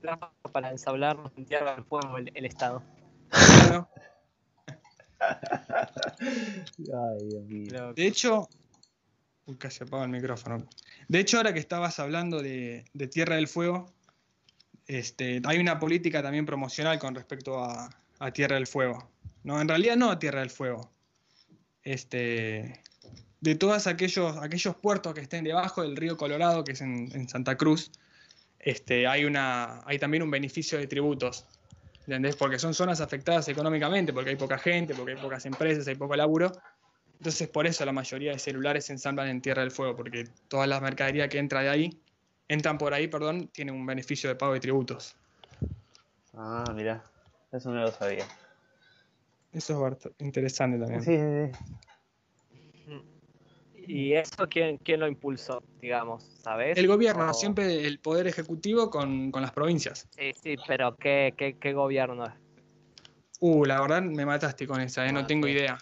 para ensablarlos en tierra del fuego el, el Estado. Ay, Dios mío. De hecho, uy, casi apago el micrófono. De hecho, ahora que estabas hablando de, de Tierra del Fuego, este, hay una política también promocional con respecto a, a Tierra del Fuego. No, en realidad no a Tierra del Fuego. Este, de todos aquellos, aquellos puertos que estén debajo del río Colorado, que es en, Santa Cruz, este, hay, una, hay también un beneficio de tributos. ¿Entendés? Porque son zonas afectadas económicamente, porque hay poca gente, porque hay pocas empresas, hay poco laburo. Entonces, por eso la mayoría de celulares se ensamblan en Tierra del Fuego, porque todas las mercaderías que entran de ahí, entran por ahí, perdón, tienen un beneficio de pago de tributos. Ah, mira. Eso no lo sabía. Eso es interesante también. Sí, sí, sí. ¿Y eso quién, quién lo impulsó, digamos? ¿Sabes? El gobierno, O- siempre el poder ejecutivo con, con las provincias. Sí, sí, pero ¿qué, qué, qué gobierno es? Uh, la verdad me mataste con esa, ¿eh? no Ah, tengo sí. idea.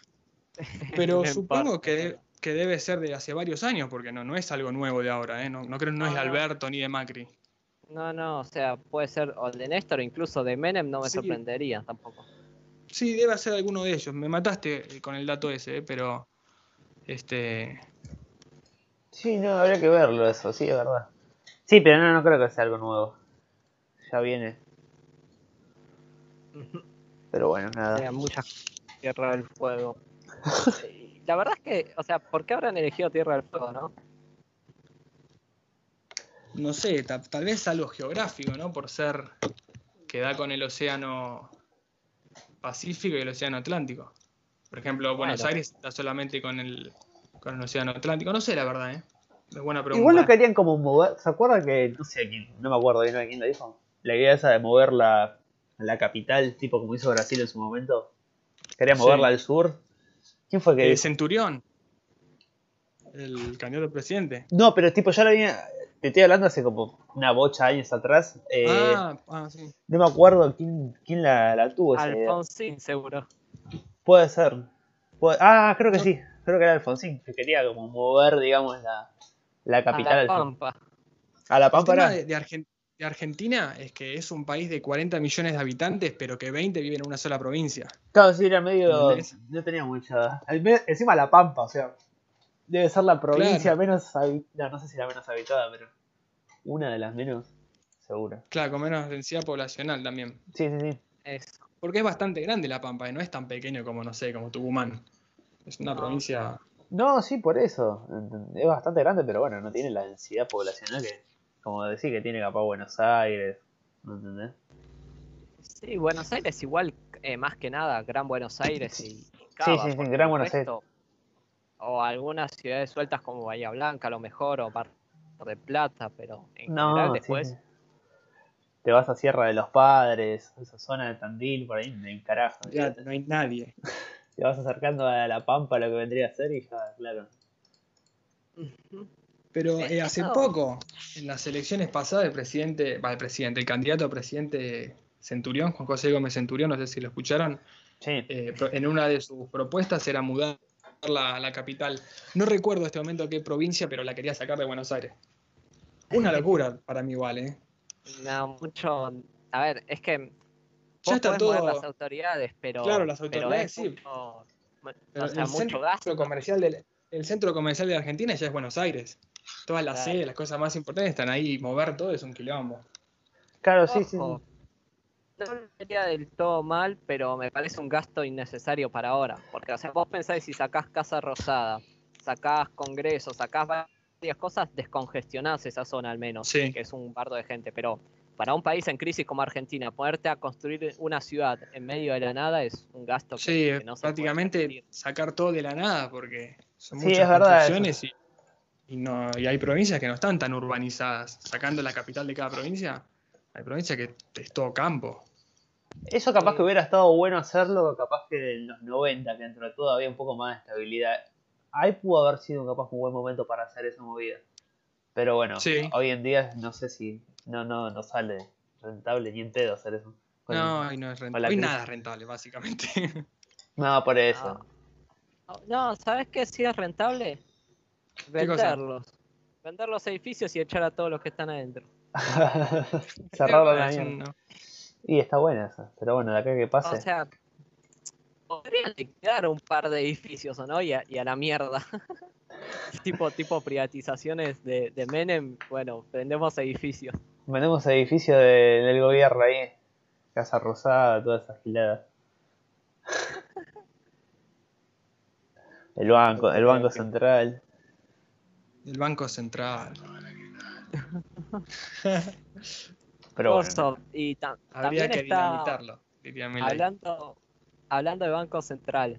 Pero No supongo que, de- que debe ser de hace varios años, porque no, no es algo nuevo de ahora, ¿eh? no, no creo no es de Ah. Alberto ni de Macri. No, no, o sea, puede ser o de Néstor o incluso de Menem, no me Sí. sorprendería tampoco. Sí, debe ser alguno de ellos. Me mataste con el dato ese, ¿eh? pero este Sí, no, habría que verlo eso, sí, es verdad. Sí, pero no, no creo que sea algo nuevo. Ya viene. Pero bueno, nada. sea, mucha Tierra del Fuego. La verdad es que, o sea, ¿por qué habrán elegido Tierra del Fuego, no? no sé, ta- tal vez algo geográfico, ¿no? Por ser que da con el océano Pacífico y el océano Atlántico. Por ejemplo, Buenos Bueno. Aires está solamente con el con el océano Atlántico. No sé la verdad, ¿eh? Es buena pregunta. Igual lo querían como mover. ¿Se acuerdan que, no sé quién, no me acuerdo bien de quién lo dijo? La idea esa de mover la, la capital, tipo como hizo Brasil en su momento. Quería Sí. moverla al sur. ¿Quién fue que Eh, dijo? Centurión, el candidato a presidente. No, pero tipo ya lo había. Te estoy hablando hace como una bocha de años atrás. eh, ah, ah, sí. No me acuerdo quién, quién la, la tuvo. Alfonsín, seguro. Puede ser. Puede- Ah, creo que sí. Creo que era Alfonsín, que quería como mover, digamos, la, la capital a la. Pampa. A la El Pampa tema era. de, de Argen- de Argentina es que es un país de 40 millones de habitantes, pero que 20 viven en una sola provincia. Claro, sí, era medio. No tenía mucha. Encima la Pampa, o sea. Debe ser la provincia Claro. menos habitada. No, no sé si la menos habitada, pero. Una de las menos. Seguro. Claro, con menos densidad poblacional también. Sí, sí, sí. Eso. Porque es bastante grande La Pampa, y no es tan pequeño como, no sé, como Tucumán. Es una No, provincia... No, sí, por eso. Es bastante grande, pero bueno, no tiene la densidad poblacional que. Como decir que tiene capaz Buenos Aires. ¿No entendés? Sí, Buenos Aires igual, eh, más que nada, Gran Buenos Aires y, Sí, Cava, sí, sí, porque Gran Buenos resto- O algunas ciudades sueltas como Bahía Blanca a lo mejor, o Mar de Plata, pero en No, general después... sí. Te vas a Sierra de los Padres, esa zona de Tandil, por ahí, en carajo. Ya, no hay nadie. Te vas acercando a la Pampa, lo que vendría a ser, y ya, claro. Pero Eh, hace no. poco, en las elecciones pasadas, el presidente, va, el presidente, el candidato a presidente Centurión, Juan José Gómez Centurión, no sé si lo escucharon, Sí, eh, en una de sus propuestas era mudar la, la capital. No recuerdo en este momento qué provincia, pero la quería sacar de Buenos Aires. Una locura para mí igual, ¿eh? No, mucho... A ver, es que... Ya está podés mover todo- las autoridades, pero... Claro, las pero autoridades, es sí. mucho- Pero o sea, el mucho centro gasto. comercial del, el centro comercial de Argentina ya es Buenos Aires. Todas las Claro. sedes, las cosas más importantes están ahí, mover todo es un quilombo. claro, sí, sí. Ojo, sí. No lo sería del todo mal, pero me parece un gasto innecesario para ahora. Porque, o sea, vos pensáis si sacás Casa Rosada, sacás Congreso, sacás varias cosas, descongestionás esa zona al menos, Sí. que es un bardo de gente. Pero para un país en crisis como Argentina, ponerte a construir una ciudad en medio de la nada es un gasto que, Sí, que no se puede prácticamente sacar todo de la nada, porque son Sí, muchas es verdad construcciones y, y no, y hay provincias que no están tan urbanizadas. Sacando la capital de cada provincia, hay provincias que es todo campo. Eso capaz Sí. que hubiera estado bueno hacerlo, capaz que en los 90, que dentro de todo había un poco más de estabilidad. Ahí pudo haber sido capaz un buen momento para hacer esa movida. Pero bueno, Sí. hoy en día no sé si no no no sale rentable ni en pedo hacer eso. Con- No, no es rentable. Hoy nada es rentable, básicamente. No, por eso. No, no, ¿sabes qué sí es rentable? Venderlos. Vender los edificios y echar a todos los que están adentro. Cerrarlo la no. Y está buena esa. Pero bueno, de acá que pase. O sea, podrían liquidar un par de edificios, ¿o no? Y a, y a la mierda. tipo, tipo privatizaciones de, de Menem, bueno, vendemos edificios. Vendemos edificio de- del gobierno ahí. Casa Rosada, todas esas giladas. El banco, el banco central. El Banco Central. Pero bueno. Y Habría también que está dinamitarlo, diría hablando, hablando de Banco Central.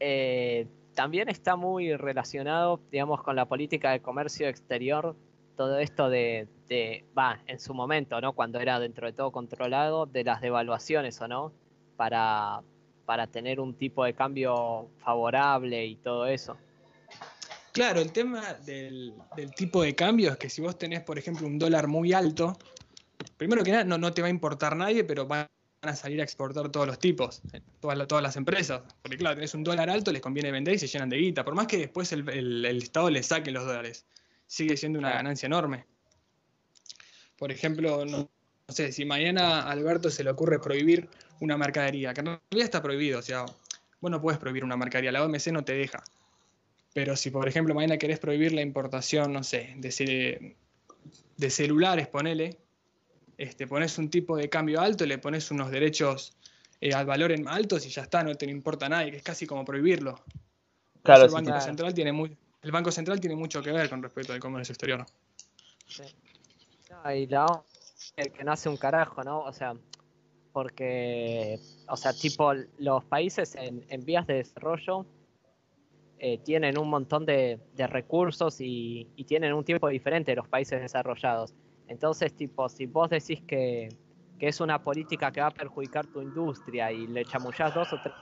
eh, también está muy relacionado, digamos, con la política de comercio exterior, todo esto de, de- va, en su momento, ¿no? Cuando era dentro de todo controlado, de las devaluaciones, ¿o no? Para, para tener un tipo de cambio favorable y todo eso. Claro, el tema del, del tipo de cambio es que si vos tenés, por ejemplo, un dólar muy alto, primero que nada no, no te va a importar nadie, pero van a salir a exportar todos los tipos, eh, todas, todas las empresas. Porque claro, tenés un dólar alto, les conviene vender y se llenan de guita. Por más que después el, el- el Estado les saque los dólares, sigue siendo una ganancia enorme. Por ejemplo, no, no sé, si mañana a Alberto se le ocurre prohibir una mercadería, que en realidad está prohibido, o sea, vos no puedes prohibir una mercadería, la OMC no te deja. Pero si, por ejemplo, mañana querés prohibir la importación, no sé, de, de celulares, ponele, este, pones un tipo de cambio alto, le pones unos derechos eh, al valor en altos y ya está, no te importa a nadie, que es casi como prohibirlo. Claro, sí, el Banco claro. Central tiene muy, el Banco Central tiene mucho que ver con respecto al comercio exterior. No, y la O- el que no hace un carajo, ¿no? O sea, porque, o sea, tipo, los países en, en vías de desarrollo eh, tienen un montón de, de recursos y, y tienen un tiempo diferente de los países desarrollados. Entonces, tipo, si vos decís que, que es una política que va a perjudicar tu industria y le chamullás dos o tres,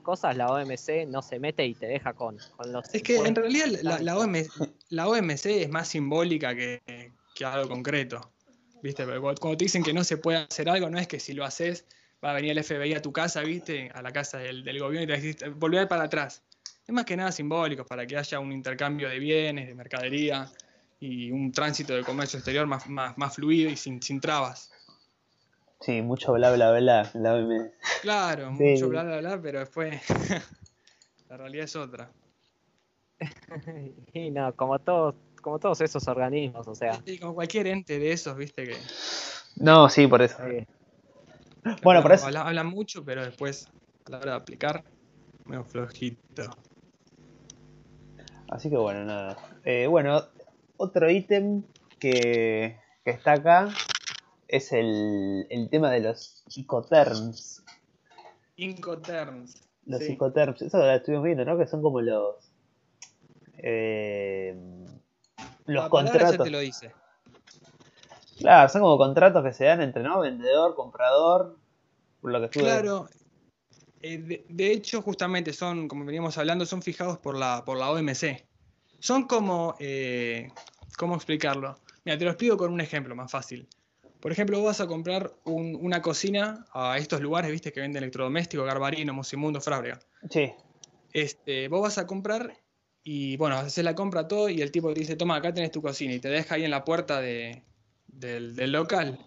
cosas, la OMC no se mete y te deja con, con los... Es que en realidad la, la OMC, la OMC es más simbólica que, que algo concreto. ¿Viste? Pero cuando te dicen que no se puede hacer algo, no es que si lo haces va a venir el FBI a tu casa, ¿viste? A la casa del, gobierno y te decís, volver para atrás. Es más que nada simbólico, para que haya un intercambio de bienes, de mercadería y un tránsito de comercio exterior más, más, fluido y sin, sin trabas. Sí, mucho bla bla bla. bla claro, mucho bla bla bla, pero después la realidad es otra. y no, como todos, como todos esos organismos, o sea. Sí, como cualquier ente de esos, viste que. No, sí, por eso. Bueno, por eso. Habla, mucho, pero después, a la hora de aplicar, medio flojito. Así que bueno, nada. Eh, bueno, otro ítem que, que está acá es el, el tema de los Incoterms. Incoterms. Los sí. eso lo estuvimos viendo, ¿no? Que son como los. Eh, los contratos. te lo dice. Claro, son como contratos que se dan entre ¿no? vendedor, comprador, por lo que estuve... Claro, eh, de, hecho, justamente son, como veníamos hablando, son fijados por la, por la OMC. Son como, eh, ¿cómo explicarlo? Mira, te lo explico con un ejemplo más fácil. Por ejemplo, vos vas a comprar una cocina a estos lugares, viste, que venden electrodomésticos, Garbarino, Mosimundo, Frábrega. Sí. Este, vos vas a comprar y, bueno, haces la compra todo y el tipo te dice, toma, acá tenés tu cocina y te deja ahí en la puerta de, del, local.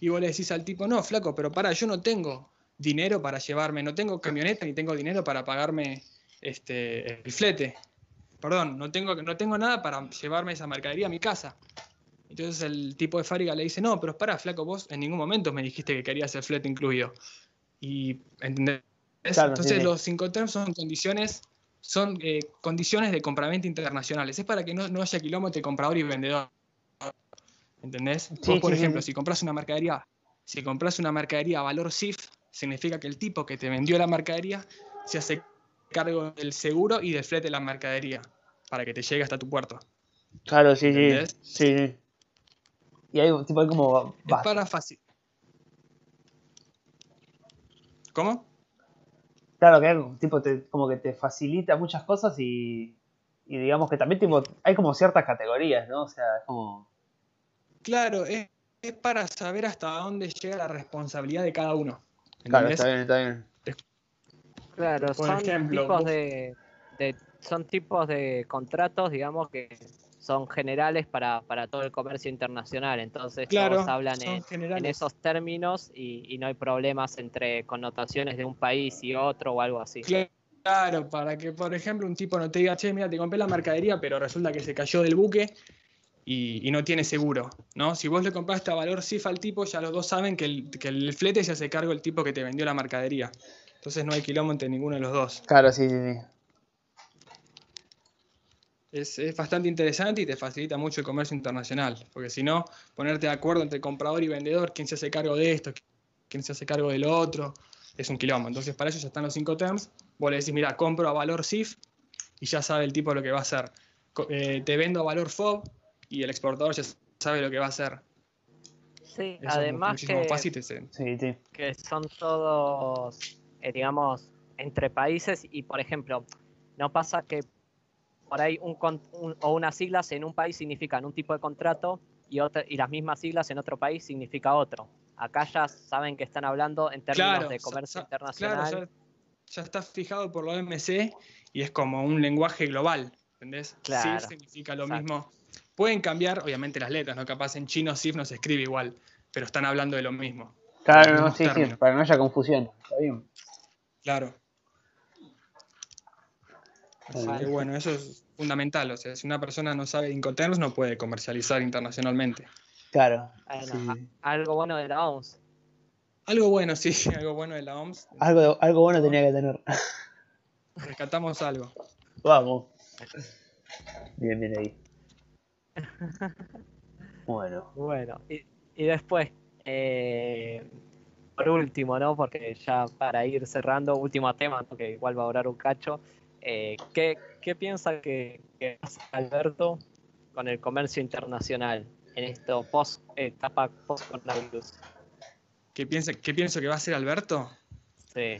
Y vos le decís al tipo, no, flaco, pero para, yo no tengo dinero para llevarme, no tengo camioneta ni tengo dinero para pagarme este, el flete. Perdón, no tengo, no tengo nada para llevarme esa mercadería a mi casa. Entonces el tipo de fábrica le dice, no, pero para, flaco, vos en ningún momento me dijiste que querías el flete incluido. Y, ¿entendés? Entonces los cinco terms son condiciones son eh, condiciones de compraventa internacionales. Es para que no, no haya kilómetro de comprador y vendedor. ¿Entendés? por ejemplo, si compras una mercadería, si compras una mercadería a valor CIF, significa que el tipo que te vendió la mercadería se hace cargo del seguro y del flete de la mercadería para que te llegue hasta tu puerto. Claro, sí, sí. Sí. Y hay tipo hay como. Es para fácil. ¿Cómo? Claro, que tipo te, como que te facilita muchas cosas y, y digamos que también tipo, hay como ciertas categorías, ¿no? O sea, es como Claro, es, para saber hasta dónde llega la responsabilidad de cada uno. Claro, está bien, está bien. Claro, son tipos de, son tipos de contratos, digamos, que son generales para, todo el comercio internacional. Entonces todos hablan en, esos términos y, no hay problemas entre connotaciones de un país y otro o algo así. Claro, para que, por ejemplo, un tipo no te diga, che, mira, te compré la mercadería, pero resulta que se cayó del buque y, no tiene seguro, ¿no? Si vos le compraste a valor CIF al tipo, ya los dos saben que el, que el flete se hace cargo el tipo que te vendió la mercadería. Entonces no hay kilómetro entre ninguno de los dos. Claro, sí, sí, sí. Es, es, bastante interesante y te facilita mucho el comercio internacional, porque si no, ponerte de acuerdo entre comprador y vendedor, quién se hace cargo de esto, quién se hace cargo de lo otro, es un quilombo. Entonces para eso ya están los cinco terms, vos le decís, mira, compro a valor CIF y ya sabe el tipo lo que va a hacer. Eh, te vendo a valor FOB, y el exportador ya sabe lo que va a hacer. Sí, además que, que son todos, eh, digamos, entre países y, por ejemplo, no pasa que por ahí un, o unas siglas en un país significan un tipo de contrato y, otra, y las mismas siglas en otro país significa otro. Acá ya saben que están hablando en términos de comercio internacional. Claro, ya, está fijado por la OMC y es como un lenguaje global, ¿entendés? Claro, sí significa lo mismo Pueden cambiar, obviamente, las letras, ¿no? Capaz en chino SIF no se escribe igual, pero están hablando de lo mismo. Claro, no, sí, sí, para que no haya confusión. Está bien. Claro. Así que bueno, eso es fundamental. O sea, si una persona no sabe Incoterms, no puede comercializar internacionalmente. Claro. Algo bueno de la OMS. Algo bueno, sí, algo bueno de la OMS. Algo, algo bueno tenía que tener. Rescatamos algo. Vamos. Bien, bien ahí. bueno. Bueno, y, después, eh, por último, ¿no? Porque ya para ir cerrando, último tema, porque igual va a durar un cacho. Eh, ¿qué, piensa que, hace Alberto con el comercio internacional en esto post etapa post coronavirus? ¿Qué, piensa, ¿Qué pienso que va a hacer Alberto? Sí.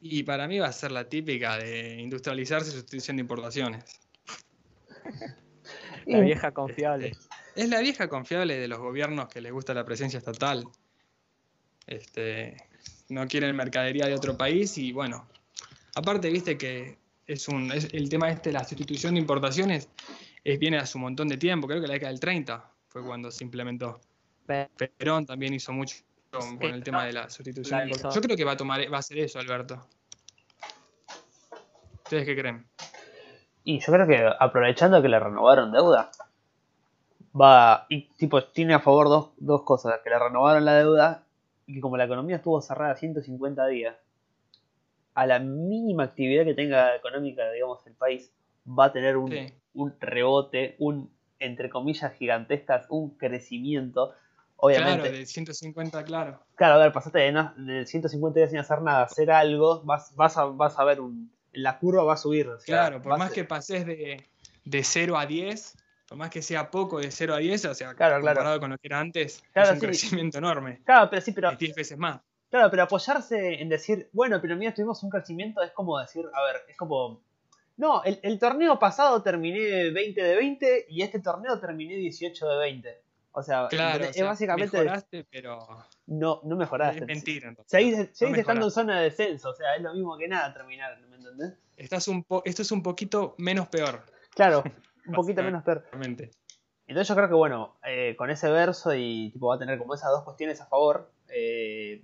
Y para mí va a ser la típica de industrializarse y sustitución de importaciones. La vieja confiable. es la vieja confiable de los gobiernos que les gusta la presencia estatal. Este, no quieren mercadería de otro país y bueno, aparte viste que es un es el tema este la sustitución de importaciones es, viene a su montón de tiempo, creo que la década del 30 fue cuando se implementó. Perón también hizo mucho con, con el tema de la sustitución. de Yo creo que va a tomar va a hacer eso, Alberto. ¿Ustedes qué creen? Y yo creo que aprovechando que le renovaron deuda, va y tipo tiene a favor dos, dos cosas, que le renovaron la deuda y que como la economía estuvo cerrada 150 días, a la mínima actividad que tenga económica, digamos, el país, va a tener un, un rebote, un, entre comillas, gigantescas, un crecimiento. Obviamente. Claro, de 150, claro. Claro, a ver, pasaste de, de 150 días sin hacer nada, hacer algo, vas, vas, a, vas a ver un. La curva va a subir. claro, por más que pases de, de 0 a 10, por más que sea poco de 0 a 10, o sea, claro, comparado con lo que era antes, es un crecimiento enorme. Claro, pero sí, pero. 10 veces más. Claro, pero apoyarse en decir, bueno, pero mira, tuvimos un crecimiento, es como decir, a ver, es como. No, el, el torneo pasado terminé 20 de 20 y este torneo terminé 18 de 20. O sea, claro, es básicamente. Mejoraste, pero. No, no mejoraste. Es mentira. Entonces. Seguís, seguís estando en zona de descenso, o sea, es lo mismo que nada terminar, ¿me entendés? Estás un po esto es un poquito menos peor. Claro, un poquito menos peor. Entonces yo creo que bueno, eh, con ese verso y tipo va a tener como esas dos cuestiones a favor, eh,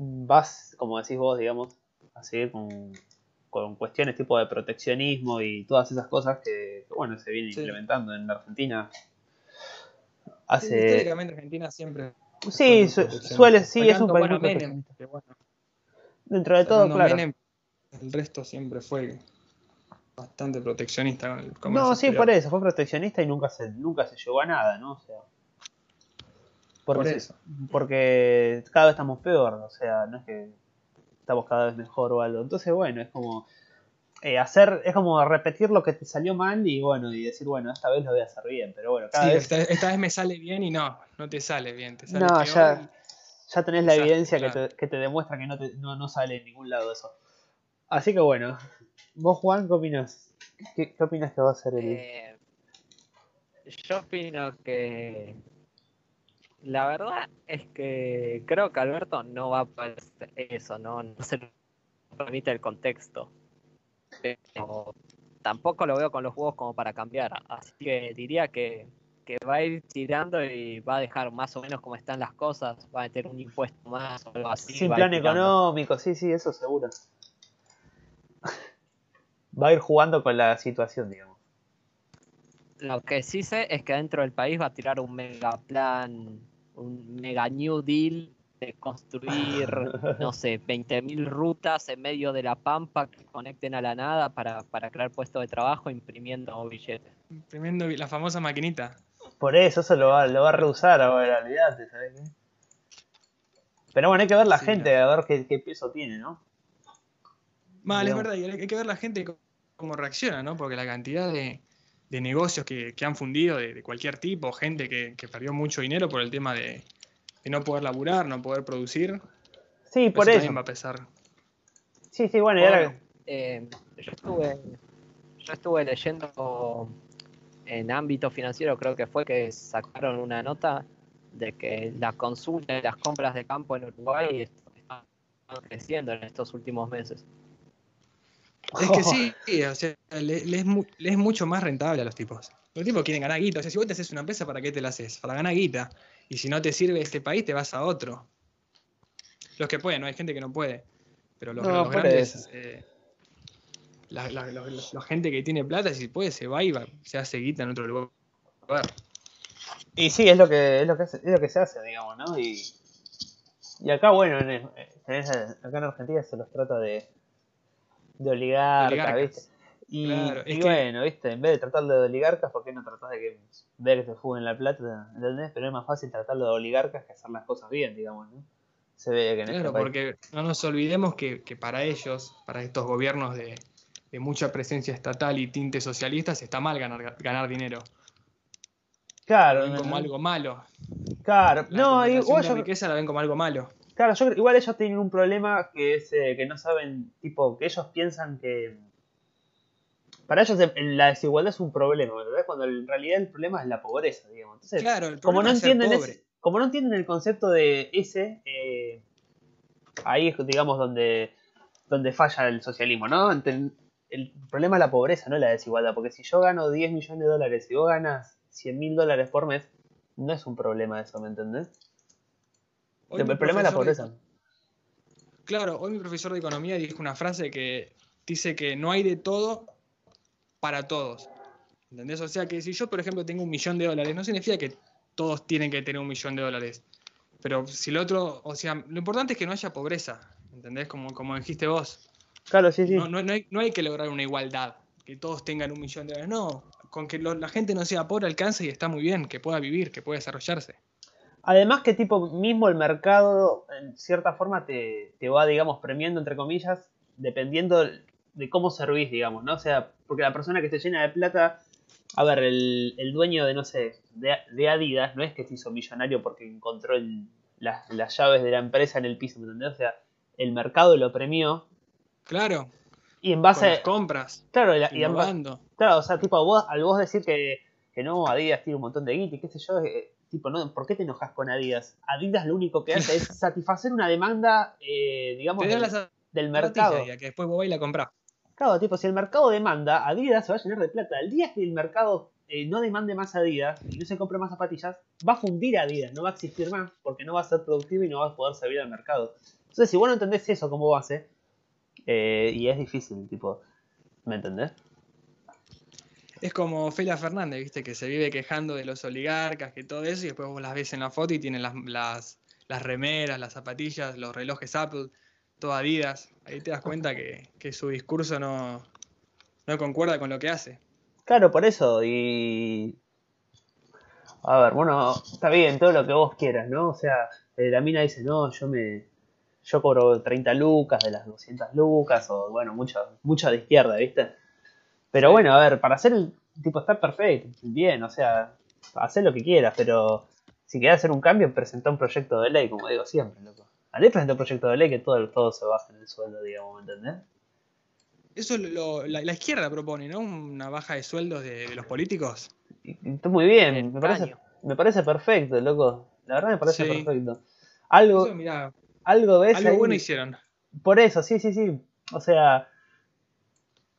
vas, como decís vos, digamos, a seguir con, con, cuestiones tipo de proteccionismo y todas esas cosas que, bueno, se vienen implementando en la Argentina. Hace... históricamente Argentina siempre... Sí, suele, sí, es un país bueno, Menem, bueno. Dentro de todo, claro. Menem, el resto siempre fue bastante proteccionista con el. No, sí, por eso, fue proteccionista y nunca se, nunca se llegó a nada, ¿no? O sea. Porque, por eso. Porque cada vez estamos peor, o sea, no es que estamos cada vez mejor o algo. Entonces, bueno, es como eh, hacer, es como repetir lo que te salió mal y bueno, y decir, bueno, esta vez lo voy a hacer bien, pero bueno, cada sí, vez... Esta, vez me sale bien y no, no te sale bien, te sale No, peor ya, ya tenés la evidencia que, te, que, te, demuestra que no, te, no, no sale en ningún lado eso. Así que bueno, vos Juan, ¿qué opinas? ¿Qué, qué opinas que va a ser el... Eh, yo opino que la verdad es que creo que Alberto no va a poder eso, no, no se lo permite el contexto. Pero tampoco lo veo con los juegos como para cambiar. Así que diría que, que va a ir tirando y va a dejar más o menos como están las cosas. Va a meter un impuesto más o algo así. Sin plan económico, sí, sí, eso seguro. va a ir jugando con la situación, digamos. Lo que sí sé es que dentro del país va a tirar un mega plan, un mega New Deal de construir, no sé, 20.000 rutas en medio de la pampa que conecten a la nada para, para crear puestos de trabajo imprimiendo billetes. Imprimiendo la famosa maquinita. Por eso, eso lo va, lo va a rehusar ahora, olvídate, ¿sabes qué? Pero bueno, hay que ver la sí, gente, no. a ver qué, qué, peso tiene, ¿no? Mal, es verdad, y hay que ver la gente cómo reacciona, ¿no? Porque la cantidad de, de negocios que, que, han fundido de, de, cualquier tipo, gente que, que, perdió mucho dinero por el tema de, de, no poder laburar, no poder producir. Sí, por eso. También va a pesar. Sí, sí, bueno, y ahora... Eh, yo, estuve, yo estuve leyendo en ámbito financiero, creo que fue que sacaron una nota de que la consulta y las compras de campo en Uruguay están creciendo en estos últimos meses. Es que sí, o sea, le, le, es le, es mucho más rentable a los tipos. Los tipos quieren ganar guita. O sea, si vos te haces una empresa, ¿para qué te la haces? Para ganar guita. Y si no te sirve este país, te vas a otro. Los que pueden, no hay gente que no puede. Pero los, no, los grandes. Eh, la, la, la, la, gente que tiene plata, si puede, se va y va, se hace guita en otro lugar. Y sí, es lo que, es lo que, hace, es lo que se hace, digamos, ¿no? Y, y acá, bueno, en, en, acá en Argentina se los trata de de oligarcas, ¿viste? Y, claro, y bueno, que... ¿viste? En vez de tratarlo de oligarcas, ¿por qué no tratás de que, ver que se fuguen la plata? ¿Entendés? Pero es más fácil tratarlo de oligarcas que hacer las cosas bien, digamos, ¿no? Se ve que en Claro, este porque no nos olvidemos que, que, para ellos, para estos gobiernos de, de, mucha presencia estatal y tinte socialistas, está mal ganar, ganar dinero. Claro. Lo ven como algo malo. Claro, la no, igual. La riqueza la ven como algo malo. Claro, yo, igual ellos tienen un problema que es eh, que no saben, tipo, que ellos piensan que. para ellos el- la desigualdad es un problema, ¿verdad? Cuando en realidad el problema es la pobreza, digamos. Entonces, Claro, el como no problema es entienden ese- como no entienden el concepto de ese, eh, ahí es digamos donde, donde falla el socialismo, ¿no? El problema es la pobreza, no la desigualdad, porque si yo gano 10 millones de dólares y vos ganas 100 mil dólares por mes, no es un problema eso, ¿me entendés? Hoy el problema es la pobreza. de- claro, hoy mi profesor de economía dijo una frase que dice que no hay de todo para todos. ¿Entendés? O sea que si yo, por ejemplo, tengo un millón de dólares, no significa que todos tienen que tener un millón de dólares. Pero si el otro, o sea, lo importante es que no haya pobreza, ¿entendés? Como, como dijiste vos. Claro, sí, sí. No, no- no hay, no hay que lograr una igualdad, que todos tengan un millón de dólares. No, con que lo- la gente no sea pobre alcance y está muy bien, que pueda vivir, que pueda desarrollarse. Además que tipo mismo el mercado en cierta forma te, te va, digamos, premiando entre comillas, dependiendo de cómo servís, digamos, ¿no? O sea, porque la persona que esté llena de plata, a ver, el, el dueño de, no sé, de, de Adidas, no es que se hizo millonario porque encontró el- las, las llaves de la empresa en el piso, ¿me entendés? O sea, el mercado lo premió Claro, y en con base... las compras, Claro, y la- y en ba- innovando. Claro, o sea, tipo, vos, al vos decir que, que no, Adidas tiene un montón de guita y qué sé yo, eh, tipo, no, ¿por qué te enojas con Adidas? Adidas lo único que hace es satisfacer una demanda, eh, digamos, del, las del mercado. mercado. que después vos vais y la comprás. Claro, tipo, si el mercado demanda, Adidas se va a llenar de plata. El día que el mercado eh, no demande más Adidas y no se compre más zapatillas, va a fundir Adidas, no va a existir más, porque no va a ser productivo y no va a poder servir al mercado. Entonces, si vos no entendés eso como base, eh, y es difícil, tipo, ¿me entendés? Es como Felia Fernández, viste, que se vive quejando de los oligarcas, que todo eso, y después vos las ves en la foto y tienen las, las, las remeras, las zapatillas, los relojes Apple, todo Adidas. Ahí te das cuenta que, que su discurso no, no concuerda con lo que hace. Claro, por eso, y... A ver, bueno, está bien, todo lo que vos quieras, ¿no? O sea, eh, la mina dice, no, yo me... Yo cobro 30 lucas de las 200 lucas, o bueno, mucho, mucho de izquierda, ¿viste? Pero Sí. bueno, a ver, para hacer el tipo está perfecto, bien, o sea, hacer lo que quieras, pero si querés hacer un cambio, presenta un proyecto de ley, como digo siempre, loco. A ley presenta un proyecto de ley que todo, todo se baja en el sueldo, digamos, ¿me entendés? Eso lo- la, la izquierda propone, ¿no? Una baja de sueldos de, de los políticos. Y- y Está muy bien, me parece, me parece perfecto, loco. La verdad me parece Sí. perfecto. Algo, Eso, mirá, algo ves algo ahí- bueno hicieron. Por eso, sí, sí, sí. O sea,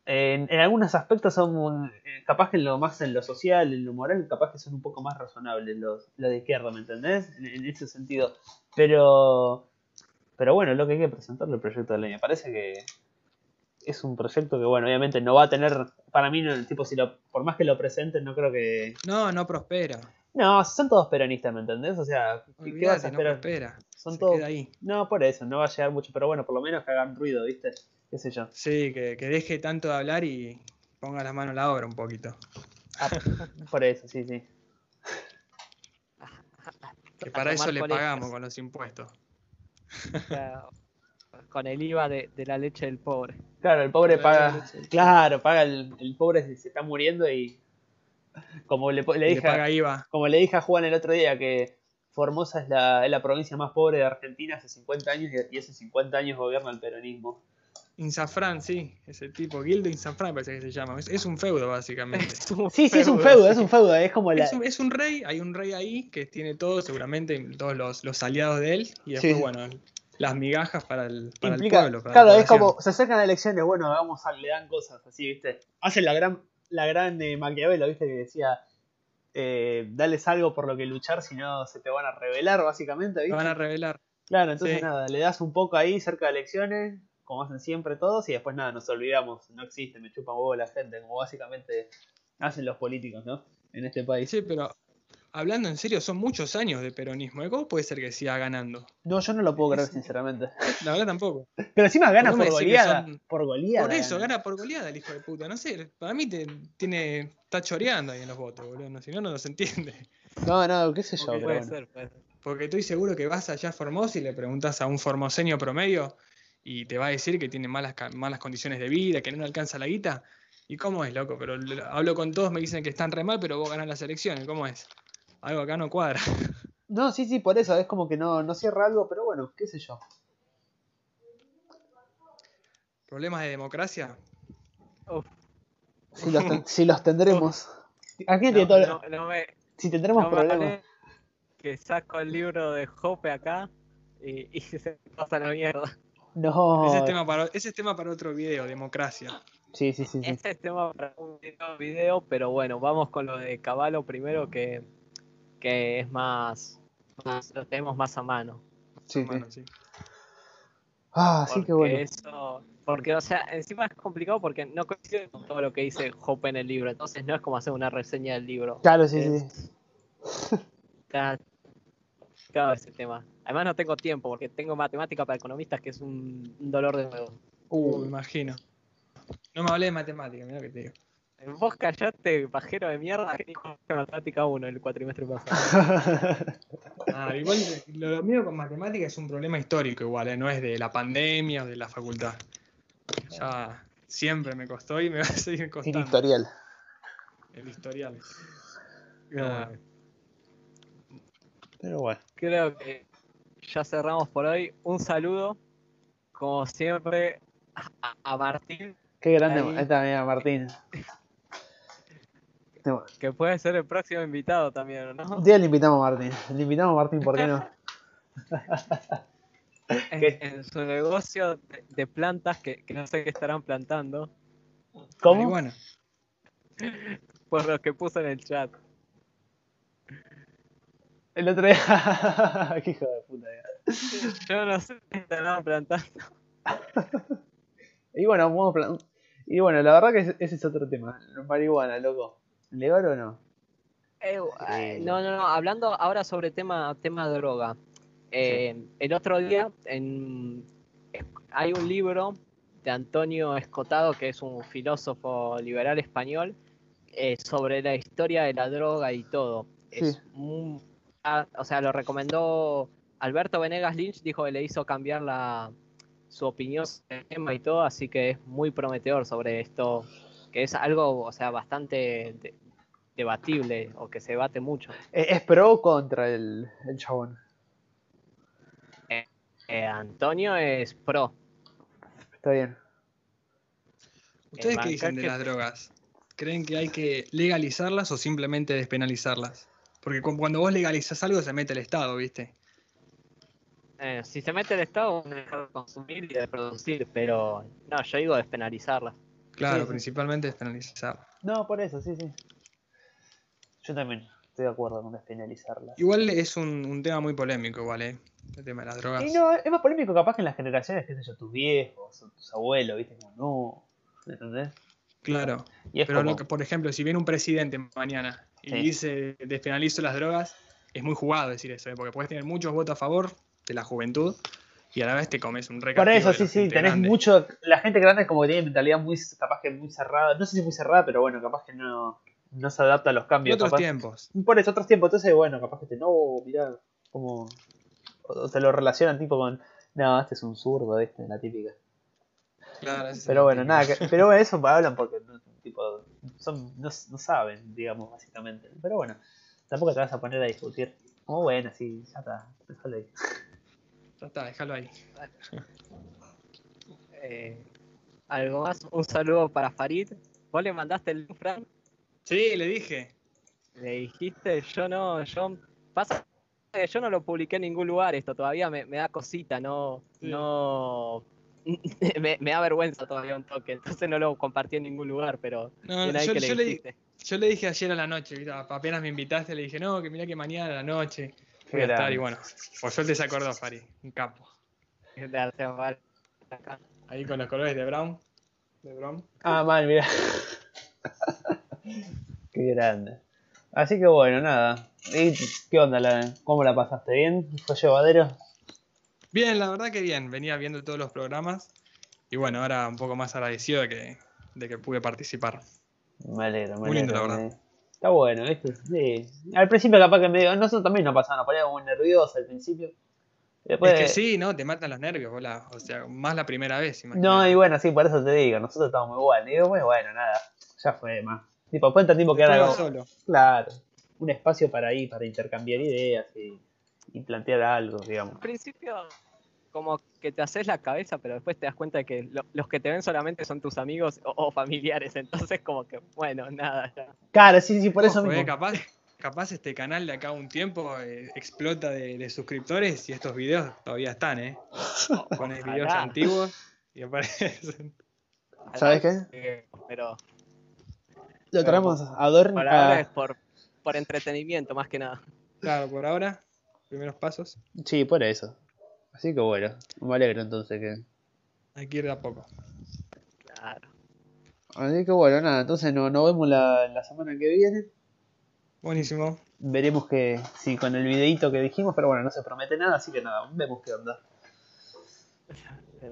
en, en algunos aspectos son eh, capaz que en lo más en lo social, en lo moral, capaz que son un poco más razonables los, los de izquierda, ¿me entendés? En, en ese sentido. Pero, pero bueno, lo que hay que presentarle el proyecto de ley. Me parece que es un proyecto que, bueno, obviamente no va a tener, para mí, no, tipo, si lo, por más que lo presenten, no creo que... No, no prospera. No, son todos peronistas, ¿me entendés? O sea, ¿qué, qué vas a Olvídate, no esperar? prospera. Son Se todos... queda ahí. No, por eso, no va a llegar mucho, pero bueno, por lo menos que hagan ruido, ¿viste? ¿Qué sé yo? Sí, que, que deje tanto de hablar y ponga la mano a la obra un poquito. Ah, por eso, sí, sí. Que para eso le pagamos con los impuestos. Claro, Con el IVA de, de la leche del pobre. Claro, el pobre paga. Claro, paga el, el pobre se, se está muriendo y. Como le, le Le, dije, paga a, IVA. como le dije a Juan el otro día que Formosa es la, es la provincia más pobre de Argentina hace 50 años y, y hace 50 años gobierna el peronismo. Insafrán, sí, ese tipo. Gildo Insafrán parece que se llama. Es, es un feudo, básicamente. Sí, sí, es un feudo, es un feudo, es como la. Es un, es un rey, hay un rey ahí que tiene todo, seguramente todos los, los aliados de él, y después, Sí. bueno, las migajas para el, para el pueblo. para la claro, es como, se acercan las elecciones, bueno, vamos a, le dan cosas así, ¿viste? Hacen la gran, la gran eh, Maquiavelo, ¿viste? Que decía, eh, dales algo por lo que luchar, si no se te van a revelar, básicamente, ¿viste? van a revelar. Claro, entonces Sí. nada, le das un poco ahí cerca de elecciones, como hacen siempre todos, y después nada, nos olvidamos, no existe, me chupan huevo la gente, como básicamente hacen los políticos, ¿no? En este país. Sí, pero hablando en serio, son muchos años de peronismo. ¿eh? ¿Cómo puede ser que siga ganando? No, yo no lo puedo creer, sinceramente. La verdad tampoco. Pero encima gana por goleada. son- Por goleada. Por eso, gana. gana por goleada el hijo de puta. No sé, para mí te- tiene, está choreando ahí en los votos, boludo. No, si no, no se entiende. No, no, qué sé yo, Porque pero Puede bueno. ser, puede ser. Porque estoy seguro que vas allá a Formosa y le preguntas a un formoseño promedio y te va a decir que tiene malas, malas condiciones de vida, que no alcanza la guita. ¿Y cómo es, loco? Pero hablo con todos, me dicen que están re mal, pero vos ganás las elecciones. ¿Cómo es? Algo acá no cuadra. No, sí, sí, por eso, es como que no, no cierra algo, pero bueno, qué sé yo. ¿Problemas de democracia? Uf, Si los, ten- si los tendremos. Aquí No, tiene todo. no- no me, Si tendremos problemas. que saco el libro de Jope acá y, y se pasa la mierda. No. Ese, es tema para, ese es tema para otro video, democracia. Sí, sí, sí. sí. Este es tema para un video, pero bueno, vamos con lo de Caballo primero que, que es más, más- lo tenemos más a mano. Sí, sí. Bueno, sí. Ah, sí, que bueno. eso, porque o sea, encima es complicado porque no coincide con todo lo que dice Hope en el libro, entonces no es como hacer una reseña del libro. Claro, sí, Es- sí. Está complicado ese tema. Además no tengo tiempo porque tengo matemática para economistas que es un, un dolor de nuevo. Uh, me Uh, imagino. No me hablé de matemática, mira lo que te digo. Vos callate, pajero de mierda, que dijo matemática 1 el cuatrimestre pasado. Ah, igual lo mío con matemática es un problema histórico igual, ¿eh? no es de la pandemia o de la facultad. Ya siempre me costó y me va a seguir costando historial. el historial. Ah, Pero bueno. Creo que ya cerramos por hoy. Un saludo, como siempre, a, a Martín, Qué grande. Ahí. Está, mira, Martín. Que puede ser el próximo invitado también, ¿no? Un día le invitamos a Martín. Le invitamos a Martín, ¿por qué no? En, en su negocio de, de plantas que, que no sé qué estarán plantando, ¿Cómo? Marihuana. por lo que puso en el chat. El otro día. qué hijo de puta. ya. Yo no sé qué estarán plantando. Y bueno, vamos a plan- Y bueno, la verdad que ese- es otro tema. Marihuana, loco. ¿Legal o no? Eh, eh, no, no, no, hablando ahora sobre tema, tema droga. Eh, El otro día en, hay un libro de Antonio Escotado, que es un filósofo liberal español, eh, sobre la historia de la droga y todo. Es Sí. un- o sea, lo recomendó Alberto Venegas Lynch, dijo que le hizo cambiar la, su opinión sobre el tema y todo, así que es muy prometedor sobre esto, que es algo, o sea, bastante de- debatible o que se debate mucho. Eh, ¿Es pro o contra el, el chabón? Eh, Antonio es pro. Está bien. ¿Ustedes qué dicen de que- las drogas? ¿Creen que hay que legalizarlas o simplemente despenalizarlas? Porque cu- cuando vos legalizas algo se mete el Estado, ¿viste? Eh, si se mete el Estado, van a dejar de consumir y de producir, pero no, yo digo despenalizarla. Claro, Sí, sí. principalmente despenalizar. No, por eso, sí, sí. Yo también estoy de acuerdo con despenalizarla. Igual es un, un tema muy polémico, ¿vale? El tema de las drogas. Y no, es más polémico capaz que en las generaciones, qué sé yo, tus viejos o tus abuelos, viste, como no. ¿Entendés? Claro. Y es Pero como, lo que, por ejemplo, si viene un presidente mañana y Sí. dice despenalizo las drogas, es muy jugado decir eso, ¿eh? porque puedes tener muchos votos a favor de la juventud y a la vez te comes un Por recastigo eso, sí, sí, tenés grande. mucho. La gente grande es como que tiene mentalidad muy, capaz que muy cerrada. No sé si muy cerrada, pero bueno, capaz que no, no se adapta a los Y cambios. otros capaz- tiempos. Por eso, otros tiempos. Entonces, bueno, capaz que te, no, mirá, como. O te lo relacionan tipo con. No, este es un zurdo, este, la típica. Claro, Pero bueno, nada, que- pero eso hablan porque tipo, son, no, no saben, digamos, básicamente. Pero bueno, tampoco te vas a poner a discutir. Como bueno, sí, ya está, déjalo ahí. Ya está, déjalo ahí. Eh, ¿Algo más? Un saludo para Farid. ¿Vos le mandaste el link, Fran? Sí, le dije. Le dijiste, yo no, yo. Pasa que yo no lo publiqué en ningún lugar esto, todavía me, me da cosita, no. Sí. No. me, me da vergüenza todavía un toque, entonces no lo compartí en ningún lugar, pero. No, yo, que le yo le, di- dijiste. yo le dije ayer a la noche, apenas me invitaste, le dije, no, que mirá que mañana a la noche voy a estar. Y bueno, por suerte se acordó, Fari, un capo. Ahí con los colores de Brown. De Brown. Ah, mal, mira. Qué grande. Así que bueno, nada. ¿Y qué onda? La, ¿Cómo la pasaste? ¿Bien? ¿Fue llevadero? Bien, la verdad que bien, venía viendo todos los programas y bueno, ahora un poco más agradecido de que, de que pude participar. Me alegro, me Muy lindo, alegro, la verdad. me- Está bueno, ¿viste? Sí. Al principio capaz que medio... Nosotros también nos pasaba, nos poníamos muy nerviosos al principio. Después... Es que sí, ¿no? Te matan los nervios, bola. O sea, más la primera vez, No, imagínate. y bueno, sí, por eso te digo, nosotros estábamos igual. Y digo, bueno, bueno, nada, ya fue más. Tipo, después tipo que era algo... solo. Claro, un espacio para ir, para intercambiar ideas y, y plantear algo, digamos. Al principio, como que te haces la cabeza, pero después te das cuenta de que lo- los que te ven solamente son tus amigos o, o familiares. Entonces, como que, bueno, nada, ya. Claro, sí, sí, por eso Ojo, eh, mismo. capaz, capaz este canal de acá a un tiempo eh, explota de, de suscriptores y estos videos todavía están, ¿eh? Pones videos antiguos y aparecen. ¿Sabes qué? Pero Lo traemos a Dorn. por a- ahora es por, por entretenimiento, más que nada. Claro, por ahora, primeros pasos, Sí, por eso. Así que bueno, me alegro entonces que. hay que ir de a poco. Claro. Así que bueno, nada, entonces no- nos vemos la, la semana que viene. Buenísimo. Veremos que si con el videito que dijimos, pero bueno, no se promete nada, así que nada, vemos qué onda.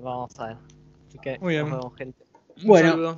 Vamos a ver. Así que Muy bien. nos vemos, gente. Un Bueno. saludo.